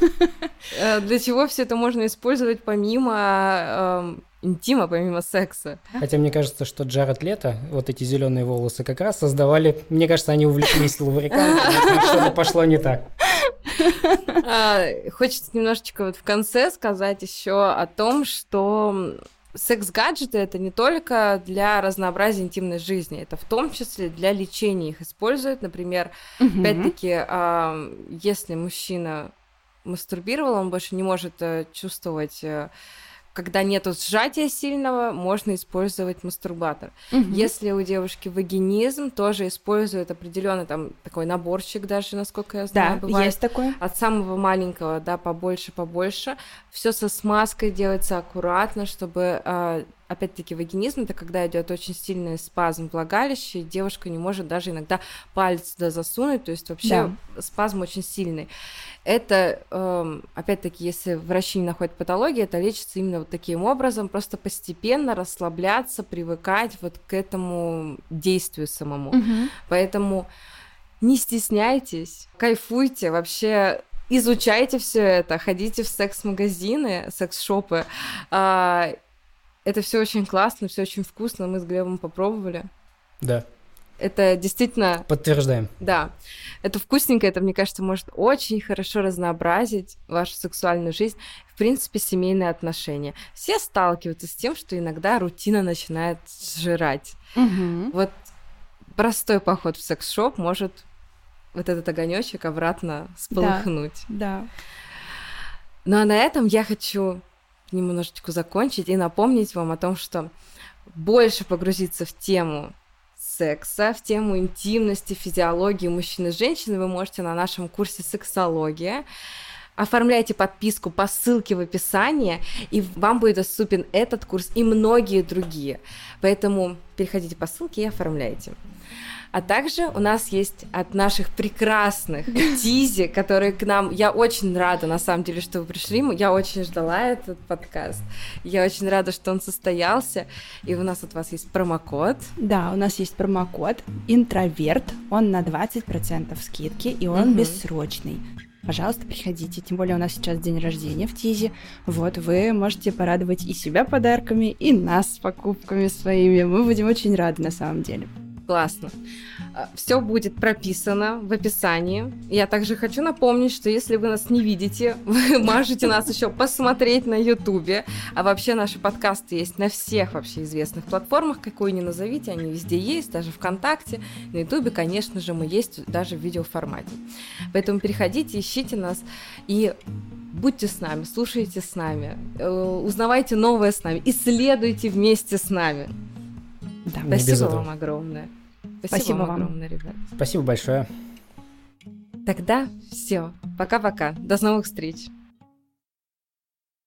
Э, Для чего все это можно использовать помимо эм, интима, помимо секса? Хотя мне кажется, что Джаред Лето, вот эти зеленые волосы как раз создавали, мне кажется, они увлеклись но что-то пошло не так. А, Хочется немножечко вот в конце сказать еще о том, что секс-гаджеты это не только для разнообразия интимной жизни, это в том числе для лечения их используют. Например, опять-таки, а, если мужчина мастурбировал, он больше не может э, чувствовать, э, когда нету сжатия сильного, можно использовать мастурбатор. Мгм. Если у девушки вагинизм, тоже используют определенный там такой наборчик даже, насколько я знаю, Да, бывает. есть такое. От самого маленького, да, побольше, побольше. Все со смазкой делается аккуратно, чтобы, а, опять-таки, вагинизм это когда идет очень сильный спазм влагалища, и девушка не может даже иногда палец туда засунуть, то есть вообще спазм очень сильный. Это, эм, опять-таки, если врачи не находят патологии, это лечится именно вот таким образом, просто постепенно расслабляться, привыкать вот к этому действию самому. Мгм. Поэтому не стесняйтесь, кайфуйте, вообще изучайте все это, ходите в секс-магазины, секс-шопы. А, Это все очень классно, все очень вкусно. Мы с Глебом попробовали. Да, Это действительно, подтверждаем. да, это вкусненько, это, мне кажется, может очень хорошо разнообразить вашу сексуальную жизнь, в принципе, семейные отношения. Все сталкиваются с тем, что иногда рутина начинает сжирать. Мгм. Вот простой поход в секс-шоп может вот этот огонечек обратно сполыхнуть. Да. Ну а на этом я хочу немножечко закончить и напомнить вам о том, что больше погрузиться в тему секса, в тему интимности, физиологии мужчин и женщин вы можете на нашем курсе «Сексология». Оформляйте подписку по ссылке в описании, и вам будет доступен этот курс и многие другие. Поэтому переходите по ссылке и оформляйте. А также у нас есть от наших прекрасных [laughs] Тизи, которые к нам... Я очень рада, на самом деле, что вы пришли. Я очень ждала этот подкаст. Я очень рада, что он состоялся. И у нас от вас есть промокод. Да, у нас есть промокод интроверт, он на 20% скидки, и он Мгм. бессрочный. Пожалуйста, приходите, тем более у нас сейчас день рождения в Тизе. Вот, вы можете порадовать и себя подарками, и нас покупками своими. Мы будем очень рады на самом деле. Классно. Все будет прописано в описании. Я также хочу напомнить, что если вы нас не видите, [laughs] вы можете нас еще посмотреть на Ютубе. А вообще наши подкасты есть на всех вообще известных платформах, какой ни назовите, они везде есть, даже ВКонтакте. На Ютубе, конечно же, мы есть даже в видеоформате. Поэтому переходите, ищите нас и будьте с нами, слушайте с нами, э, узнавайте новое с нами, исследуйте вместе с нами. Да. Спасибо вам огромное. Спасибо вам вам. огромное, ребят. Спасибо большое. Тогда все. Пока-пока. До новых встреч.